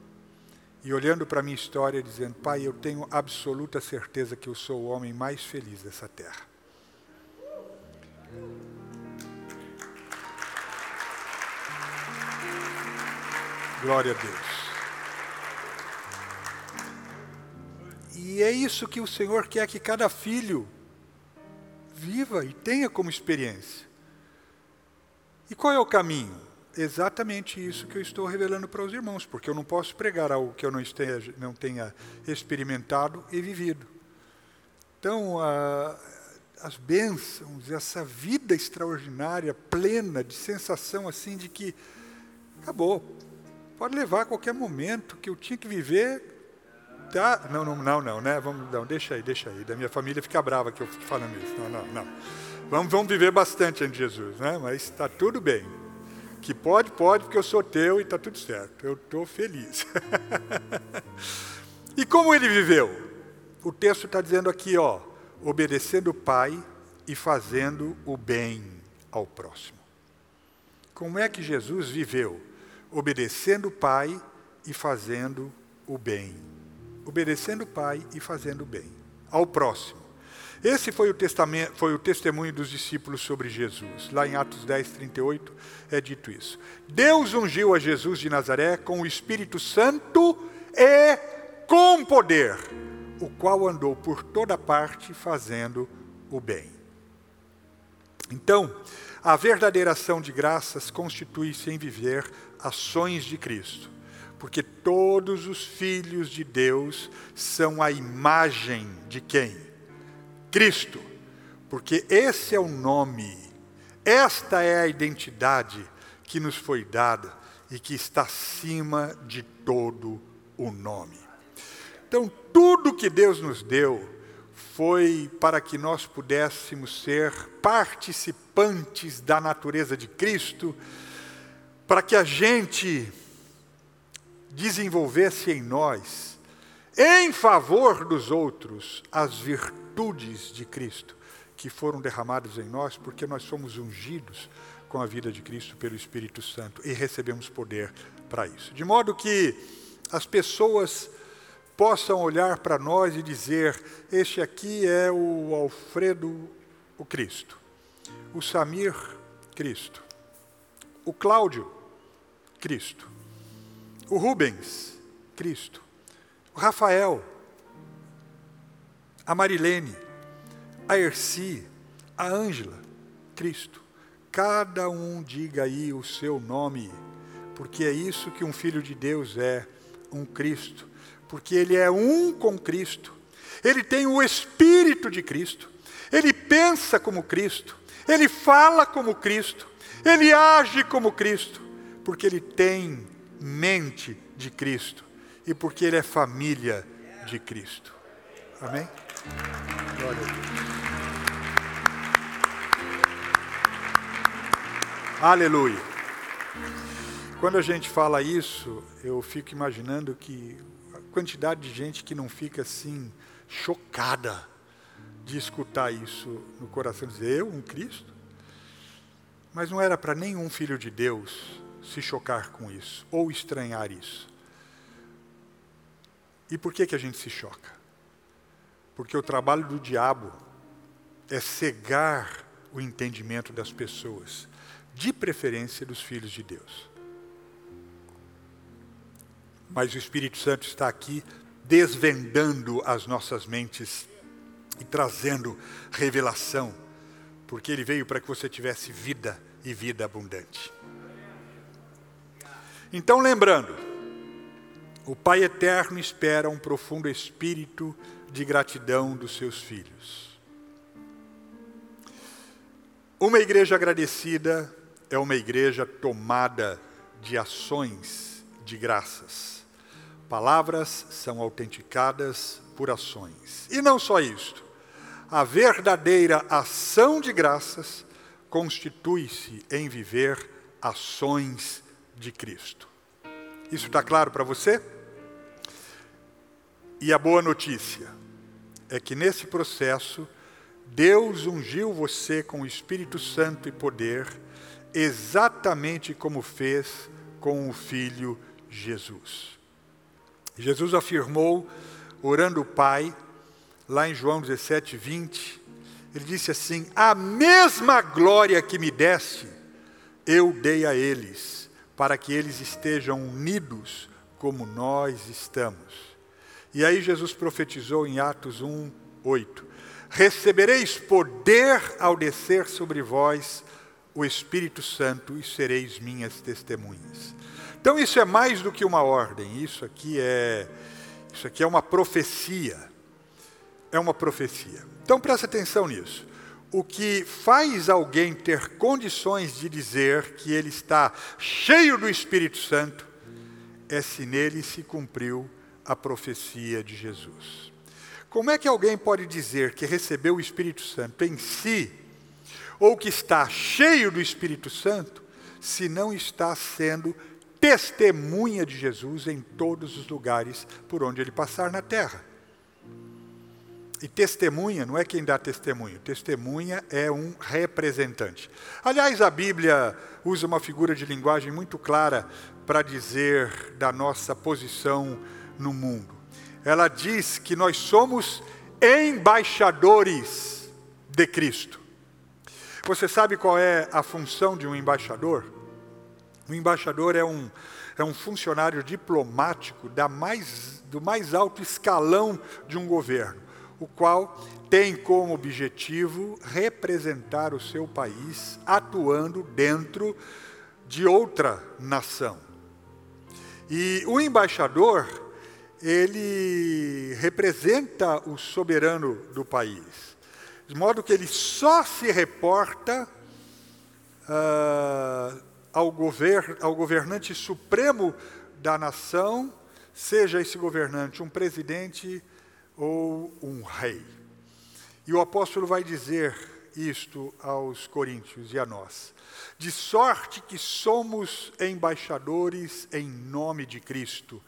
e olhando para a minha história dizendo: Pai, eu tenho absoluta certeza que eu sou o homem mais feliz dessa terra. Glória a Deus. E é isso que o Senhor quer que cada filho viva e tenha como experiência. E qual é o caminho? Exatamente isso que eu estou revelando para os irmãos, porque eu não posso pregar algo que eu não, esteja, não tenha experimentado e vivido. Então, a, as bênçãos, essa vida extraordinária, plena, de sensação assim de que acabou, Pode levar a qualquer momento que eu tinha que viver. Tá? Não, não, não, não, né? Vamos, não, deixa aí, deixa aí. Da minha família fica brava que eu fique falando isso. Não, não, não. Vamos, vamos viver bastante antes de Jesus, né? Mas está tudo bem. Que pode, pode, porque eu sou teu e está tudo certo. Eu estou feliz. e como ele viveu? O texto está dizendo aqui, ó, obedecendo o Pai e fazendo o bem ao próximo. Como é que Jesus viveu? Obedecendo o Pai e fazendo o bem. Obedecendo o Pai e fazendo o bem. Ao próximo. Esse foi o, foi o, testemunho dos discípulos sobre Jesus. Lá em Atos 10, 38 é dito isso. Deus ungiu a Jesus de Nazaré com o Espírito Santo e com poder, o qual andou por toda parte fazendo o bem. Então, a verdadeira ação de graças constitui-se em viver ações de Cristo, porque todos os filhos de Deus são a imagem de quem? Cristo, porque esse é o nome, esta é a identidade que nos foi dada e que está acima de todo o nome. Então, tudo que Deus nos deu foi para que nós pudéssemos ser participantes da natureza de Cristo, para que a gente desenvolvesse em nós, em favor dos outros, as virtudes de Cristo que foram derramadas em nós, porque nós somos ungidos com a vida de Cristo pelo Espírito Santo e recebemos poder para isso. De modo que as pessoas possam olhar para nós e dizer: Este aqui é o Alfredo, o Cristo, o Samir, Cristo, o Cláudio, Cristo, o Rubens, Cristo, o Rafael, a Marilene, a Erci, a Ângela, Cristo. Cada um diga aí o seu nome, porque é isso que um filho de Deus é, um Cristo, porque ele é um com Cristo, ele tem o Espírito de Cristo, ele pensa como Cristo, ele fala como Cristo, ele age como Cristo, porque ele tem mente de Cristo e porque ele é família de Cristo. Amém? Glória a Deus. Aleluia. Quando a gente fala isso, eu fico imaginando que a quantidade de gente que não fica assim chocada de escutar isso no coração, dizer, eu, um Cristo? Mas não era para nenhum filho de Deus se chocar com isso, ou estranhar isso. E por que, que a gente se choca? Porque o trabalho do diabo é cegar o entendimento das pessoas de preferência dos filhos de Deus. Mas o Espírito Santo está aqui desvendando as nossas mentes e trazendo revelação, porque ele veio para que você tivesse vida e vida abundante. Então, lembrando, o Pai Eterno espera um profundo espírito de gratidão dos seus filhos. Uma igreja agradecida é uma igreja tomada de ações de graças. Palavras são autenticadas por ações. E não só isto. A verdadeira ação de graças constitui-se em viver ações de Cristo. Isso está claro para você? E a boa notícia é que nesse processo, Deus ungiu você com o Espírito Santo e poder exatamente como fez com o filho Jesus. Jesus afirmou, orando o Pai, lá em João 17, 20, ele disse assim: A mesma glória que me deste, eu dei a eles, para que eles estejam unidos como nós estamos. E aí Jesus profetizou em Atos 1, 8: Recebereis poder ao descer sobre vós o Espírito Santo e sereis minhas testemunhas. Então isso é mais do que uma ordem, isso aqui é isso aqui é uma profecia. É uma profecia. Então preste atenção nisso. O que faz alguém ter condições de dizer que ele está cheio do Espírito Santo é se nele se cumpriu a profecia de Jesus. Como é que alguém pode dizer que recebeu o Espírito Santo em si ou que está cheio do Espírito Santo, se não está sendo testemunha de Jesus em todos os lugares por onde ele passar na terra. E testemunha não é quem dá testemunho, testemunha é um representante. Aliás, a Bíblia usa uma figura de linguagem muito clara para dizer da nossa posição no mundo. Ela diz que nós somos embaixadores de Cristo. Você sabe qual é a função de um embaixador? O embaixador é um, é um funcionário diplomático da mais, do mais alto escalão de um governo. O qual tem como objetivo representar o seu país atuando dentro de outra nação. E o embaixador, ele representa o soberano do país, de modo que ele só se reporta uh, ao, govern ao governante supremo da nação, seja esse governante um presidente ou um rei. E o apóstolo vai dizer isto aos coríntios e a nós. De sorte que somos embaixadores em nome de Cristo,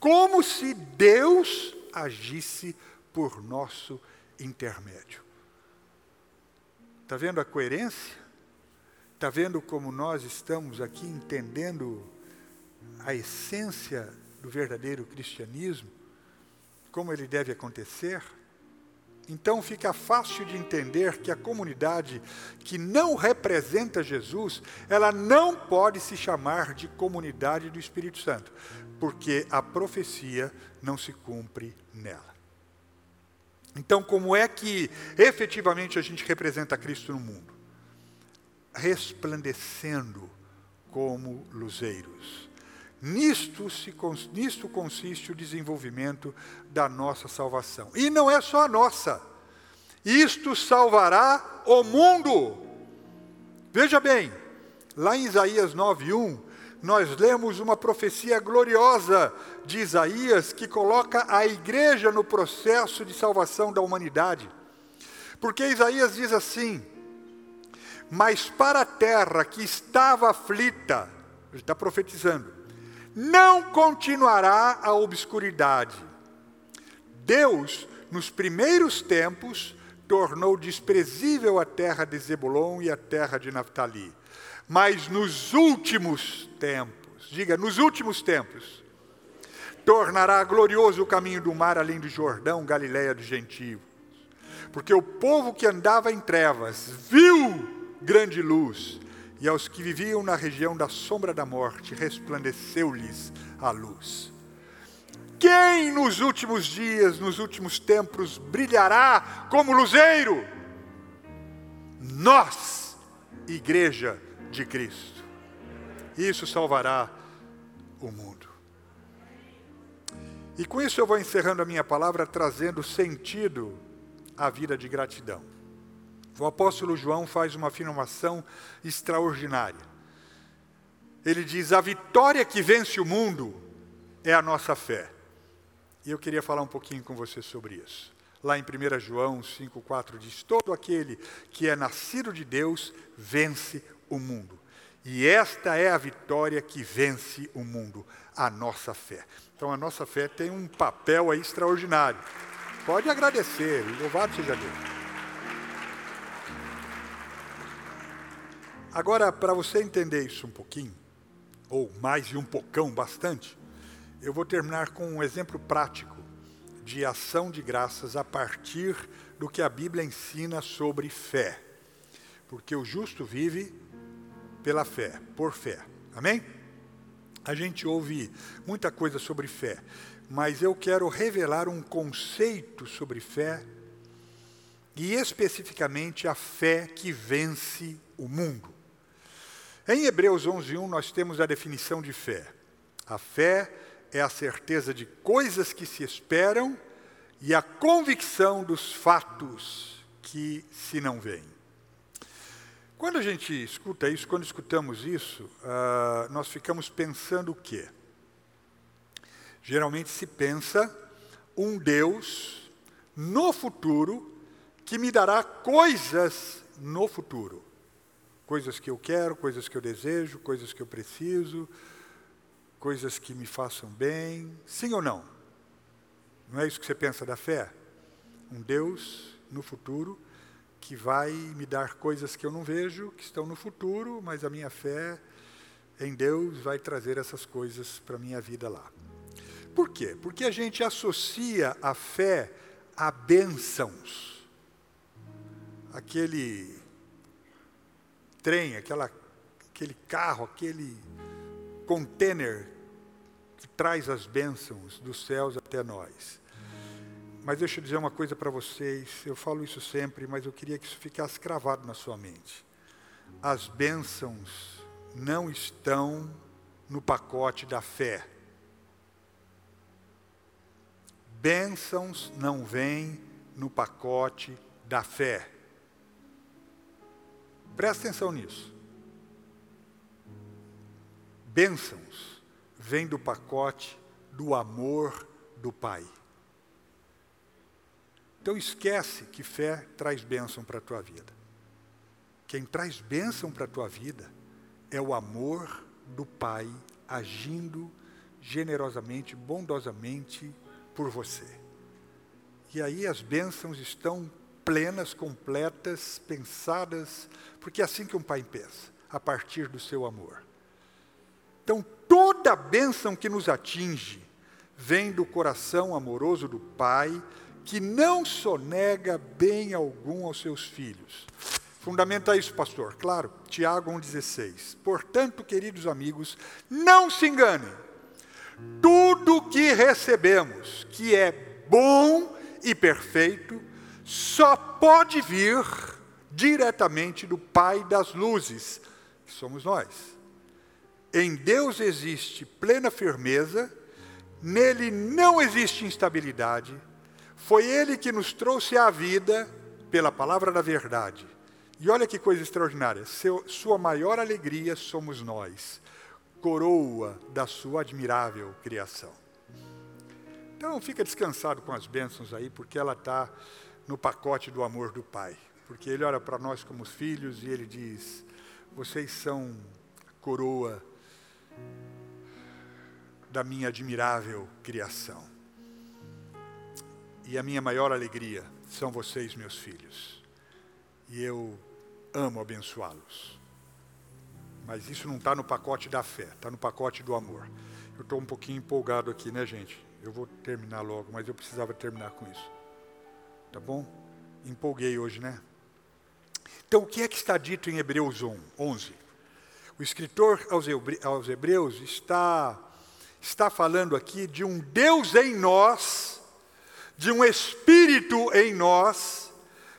como se Deus agisse por nosso intermédio. Está vendo a coerência? Está vendo como nós estamos aqui entendendo a essência do verdadeiro cristianismo? Como ele deve acontecer? Então fica fácil de entender que a comunidade que não representa Jesus, ela não pode se chamar de comunidade do Espírito Santo, porque a profecia não se cumpre nela. Então, como é que efetivamente a gente representa Cristo no mundo? resplandecendo como luzeiros. Nisto, se, nisto consiste o desenvolvimento da nossa salvação. E não é só a nossa. Isto salvará o mundo. Veja bem, lá em Isaías 9:1, nós lemos uma profecia gloriosa de Isaías que coloca a igreja no processo de salvação da humanidade. Porque Isaías diz assim: mas para a terra que estava aflita, ele está profetizando, não continuará a obscuridade. Deus, nos primeiros tempos, tornou desprezível a terra de Zebulon e a terra de Naphtali. Mas nos últimos tempos, diga, nos últimos tempos, tornará glorioso o caminho do mar além do Jordão, Galiléia dos gentios. Porque o povo que andava em trevas viu grande luz, e aos que viviam na região da sombra da morte resplandeceu-lhes a luz. Quem nos últimos dias, nos últimos tempos, brilhará como luzeiro? Nós, Igreja de Cristo. Isso salvará o mundo. E com isso eu vou encerrando a minha palavra, trazendo sentido à vida de gratidão. O apóstolo João faz uma afirmação extraordinária. Ele diz: A vitória que vence o mundo é a nossa fé. E eu queria falar um pouquinho com você sobre isso. Lá em 1 João 5,4 diz: Todo aquele que é nascido de Deus vence o mundo. E esta é a vitória que vence o mundo, a nossa fé. Então a nossa fé tem um papel aí extraordinário. Pode agradecer, louvado seja Deus. Agora, para você entender isso um pouquinho, ou mais de um pocão, bastante, eu vou terminar com um exemplo prático de ação de graças a partir do que a Bíblia ensina sobre fé. Porque o justo vive pela fé, por fé. Amém? A gente ouve muita coisa sobre fé, mas eu quero revelar um conceito sobre fé e especificamente a fé que vence o mundo. Em Hebreus 11:1 nós temos a definição de fé. A fé é a certeza de coisas que se esperam e a convicção dos fatos que se não veem. Quando a gente escuta isso, quando escutamos isso, uh, nós ficamos pensando o quê? Geralmente se pensa um Deus no futuro que me dará coisas no futuro. Coisas que eu quero, coisas que eu desejo, coisas que eu preciso, coisas que me façam bem. Sim ou não? Não é isso que você pensa da fé? Um Deus no futuro que vai me dar coisas que eu não vejo, que estão no futuro, mas a minha fé em Deus vai trazer essas coisas para a minha vida lá. Por quê? Porque a gente associa a fé a bênçãos. Aquele trem, aquela, aquele carro, aquele container que traz as bênçãos dos céus até nós. Mas deixa eu dizer uma coisa para vocês, eu falo isso sempre, mas eu queria que isso ficasse cravado na sua mente. As bênçãos não estão no pacote da fé. Bênçãos não vêm no pacote da fé. Presta atenção nisso. Bênçãos vêm do pacote do amor do Pai. Então esquece que fé traz bênção para a tua vida. Quem traz bênção para a tua vida é o amor do Pai agindo generosamente, bondosamente por você. E aí as bênçãos estão plenas, completas, pensadas, porque é assim que um pai pensa, a partir do seu amor. Então, toda bênção que nos atinge vem do coração amoroso do Pai, que não sonega bem algum aos seus filhos. Fundamenta isso, pastor. Claro, Tiago 1,16. Portanto, queridos amigos, não se enganem. Tudo que recebemos, que é bom e perfeito, só pode vir diretamente do Pai das luzes, que somos nós. Em Deus existe plena firmeza, nele não existe instabilidade. Foi ele que nos trouxe à vida pela palavra da verdade. E olha que coisa extraordinária: Seu, sua maior alegria somos nós, coroa da sua admirável criação. Então fica descansado com as bênçãos aí, porque ela está no pacote do amor do Pai. Porque Ele olha para nós como filhos e Ele diz: vocês são coroa da minha admirável criação. E a minha maior alegria são vocês, meus filhos. E eu amo abençoá-los. Mas isso não está no pacote da fé, está no pacote do amor. Eu estou um pouquinho empolgado aqui, né, gente? Eu vou terminar logo, mas eu precisava terminar com isso. Tá bom? Empolguei hoje, né? Então, o que é que está dito em Hebreus 11? O escritor aos Hebreus está, está falando aqui de um Deus em nós, de um Espírito em nós,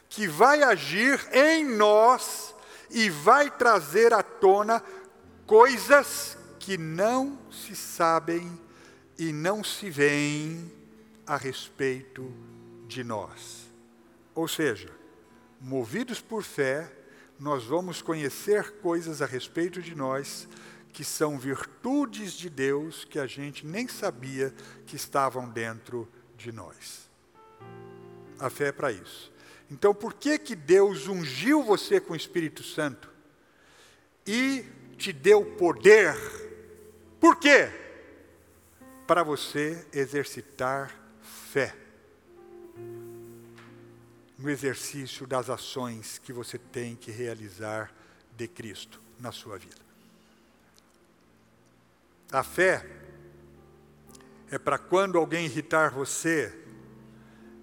que vai agir em nós e vai trazer à tona coisas que não se sabem e não se veem a respeito de nós. Ou seja, movidos por fé, nós vamos conhecer coisas a respeito de nós que são virtudes de Deus que a gente nem sabia que estavam dentro de nós. A fé é para isso. Então, por que que Deus ungiu você com o Espírito Santo e te deu poder? Por quê? Para você exercitar fé no exercício das ações que você tem que realizar de Cristo na sua vida. A fé é para quando alguém irritar você,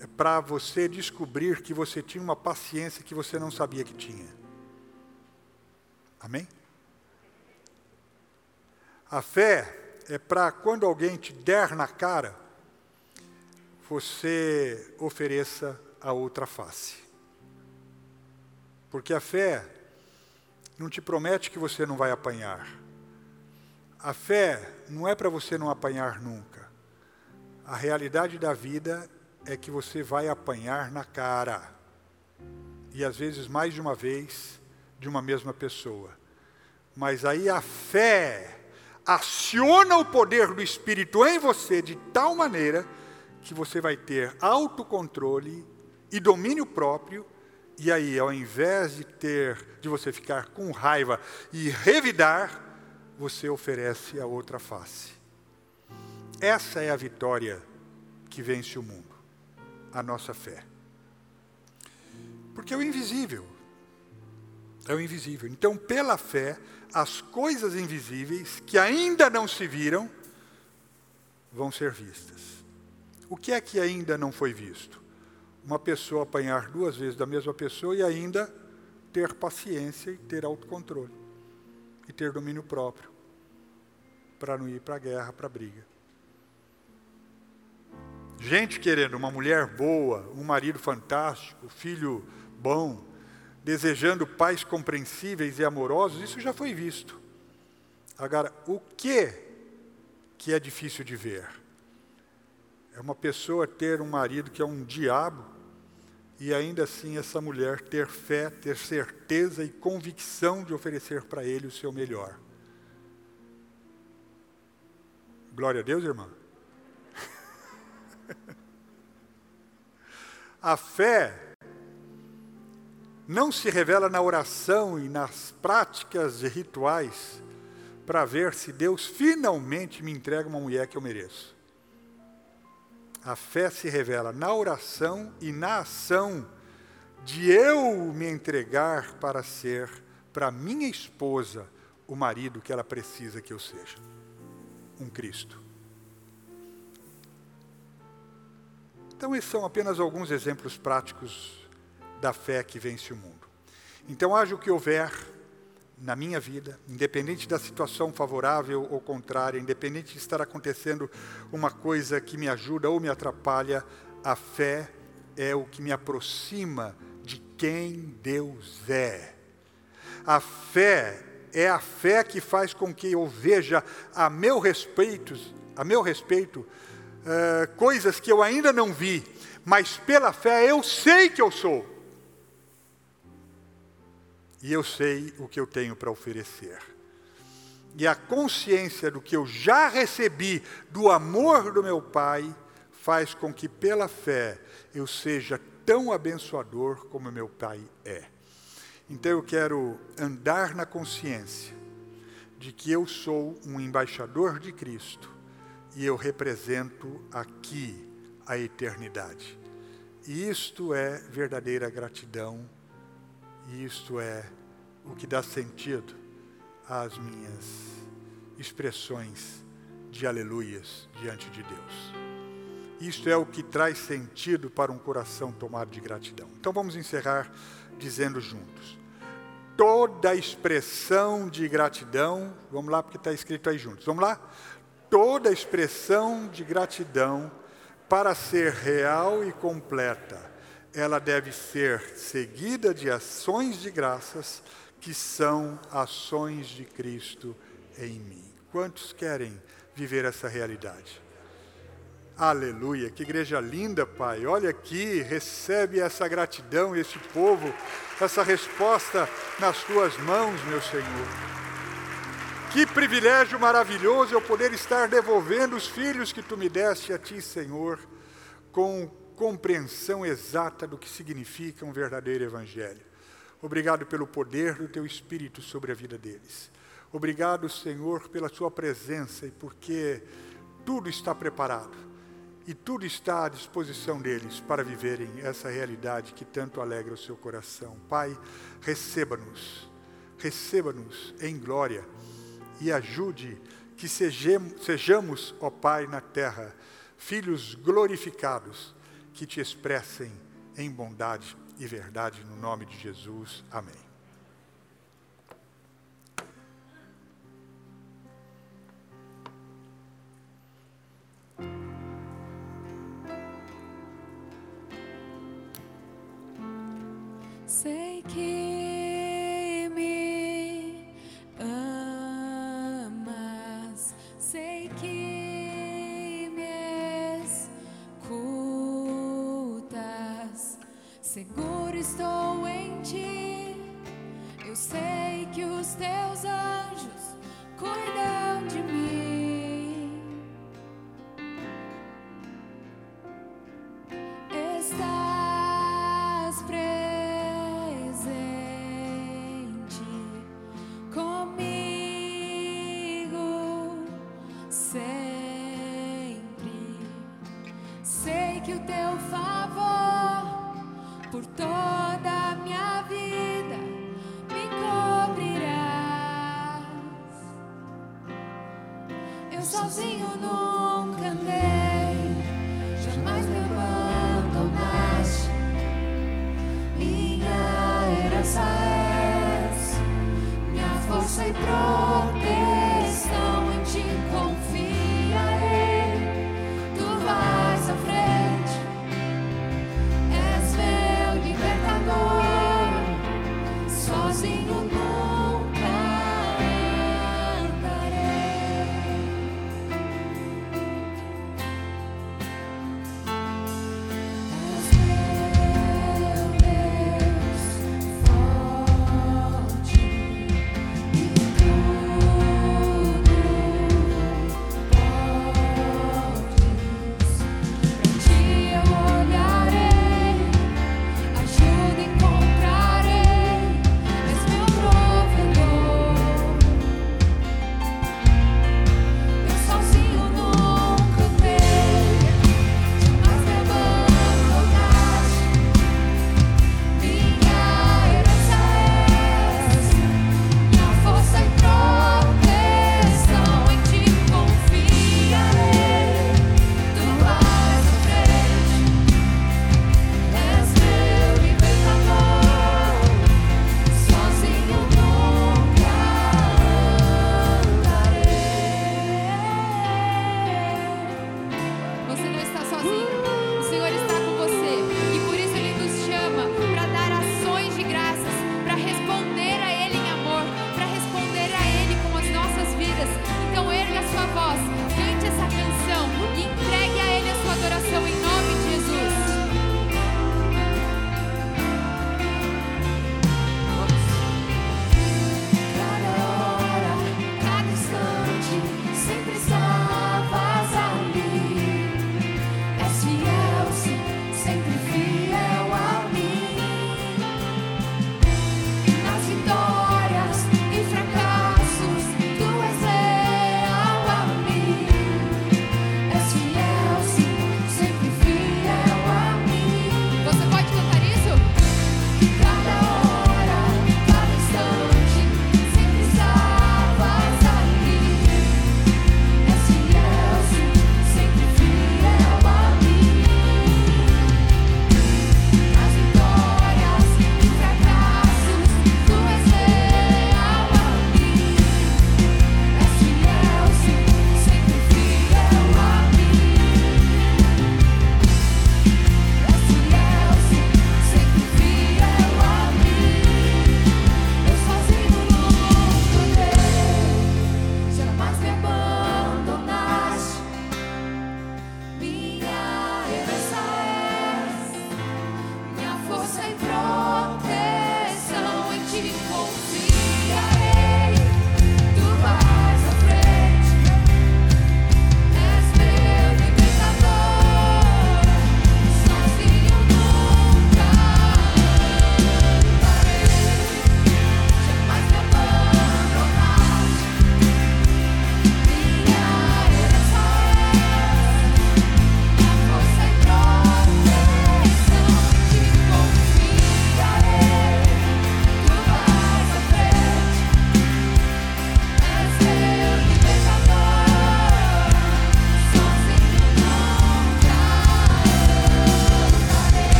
é para você descobrir que você tinha uma paciência que você não sabia que tinha. Amém? A fé é para quando alguém te der na cara, você ofereça a outra face. Porque a fé não te promete que você não vai apanhar. A fé não é para você não apanhar nunca. A realidade da vida é que você vai apanhar na cara. E às vezes mais de uma vez de uma mesma pessoa. Mas aí a fé aciona o poder do Espírito em você de tal maneira que você vai ter autocontrole e domínio próprio, e aí, ao invés de ter, de você ficar com raiva e revidar, você oferece a outra face. Essa é a vitória que vence o mundo, a nossa fé. Porque é o invisível. É o invisível. Então, pela fé, as coisas invisíveis que ainda não se viram vão ser vistas. O que é que ainda não foi visto? Uma pessoa apanhar duas vezes da mesma pessoa e ainda ter paciência e ter autocontrole e ter domínio próprio para não ir para a guerra, para a briga. Gente querendo uma mulher boa, um marido fantástico, filho bom, desejando pais compreensíveis e amorosos, isso já foi visto. Agora, o que que é difícil de ver? É uma pessoa ter um marido que é um diabo e ainda assim essa mulher ter fé, ter certeza e convicção de oferecer para ele o seu melhor. Glória a Deus, irmã. a fé não se revela na oração e nas práticas rituais para ver se Deus finalmente me entrega uma mulher que eu mereço. A fé se revela na oração e na ação de eu me entregar para ser para minha esposa o marido que ela precisa que eu seja. Um Cristo. Então, esses são apenas alguns exemplos práticos da fé que vence o mundo. Então, haja o que houver na minha vida, independente da situação favorável ou contrária, independente de estar acontecendo uma coisa que me ajuda ou me atrapalha, a fé é o que me aproxima de quem Deus é. A fé é a fé que faz com que eu veja a meu respeito, a meu respeito, uh, coisas que eu ainda não vi, mas pela fé eu sei que eu sou e eu sei o que eu tenho para oferecer. E a consciência do que eu já recebi do amor do meu Pai faz com que, pela fé, eu seja tão abençoador como meu Pai é. Então eu quero andar na consciência de que eu sou um embaixador de Cristo e eu represento aqui a eternidade. E isto é verdadeira gratidão e isto é o que dá sentido às minhas expressões de aleluias diante de Deus. Isto é o que traz sentido para um coração tomado de gratidão. Então vamos encerrar dizendo juntos. Toda expressão de gratidão, vamos lá porque está escrito aí juntos, vamos lá? Toda expressão de gratidão, para ser real e completa, ela deve ser seguida de ações de graças, que são ações de Cristo em mim. Quantos querem viver essa realidade? Aleluia, que igreja linda, Pai. Olha aqui, recebe essa gratidão, esse povo, essa resposta nas tuas mãos, meu Senhor. Que privilégio maravilhoso eu poder estar devolvendo os filhos que tu me deste a ti, Senhor, com compreensão exata do que significa um verdadeiro evangelho. Obrigado pelo poder do teu espírito sobre a vida deles. Obrigado, Senhor, pela sua presença e porque tudo está preparado e tudo está à disposição deles para viverem essa realidade que tanto alegra o seu coração. Pai, receba-nos, receba-nos em glória e ajude que sejamos, ó Pai, na terra, filhos glorificados que te expressem em bondade e verdade, no nome de Jesus. Amém.
Sei que me Seguro estou em ti. Eu sei que os teus anjos cuidam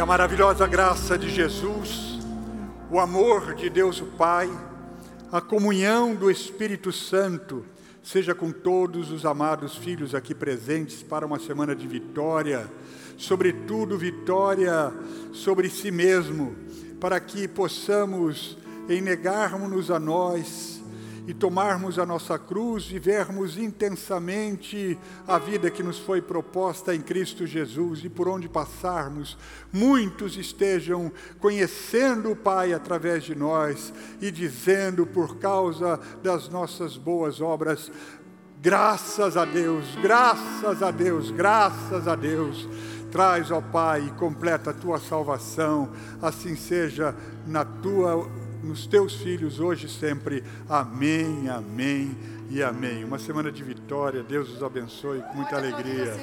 a
maravilhosa graça de Jesus, o amor de Deus o Pai, a comunhão do Espírito Santo, seja com todos os amados filhos aqui presentes para uma semana de vitória, sobretudo vitória sobre si mesmo, para que possamos, em negarmos-nos a nós, e tomarmos a nossa cruz, vivermos intensamente a vida que nos foi proposta em Cristo Jesus e por onde passarmos, muitos estejam conhecendo o Pai através de nós e dizendo por causa das nossas boas obras, graças a Deus, graças a Deus, graças a Deus. Traz, ó Pai, e completa a tua salvação, assim seja na tua nos teus filhos hoje e sempre. Amém, amém e amém. Uma semana de vitória. Deus os abençoe com muita alegria.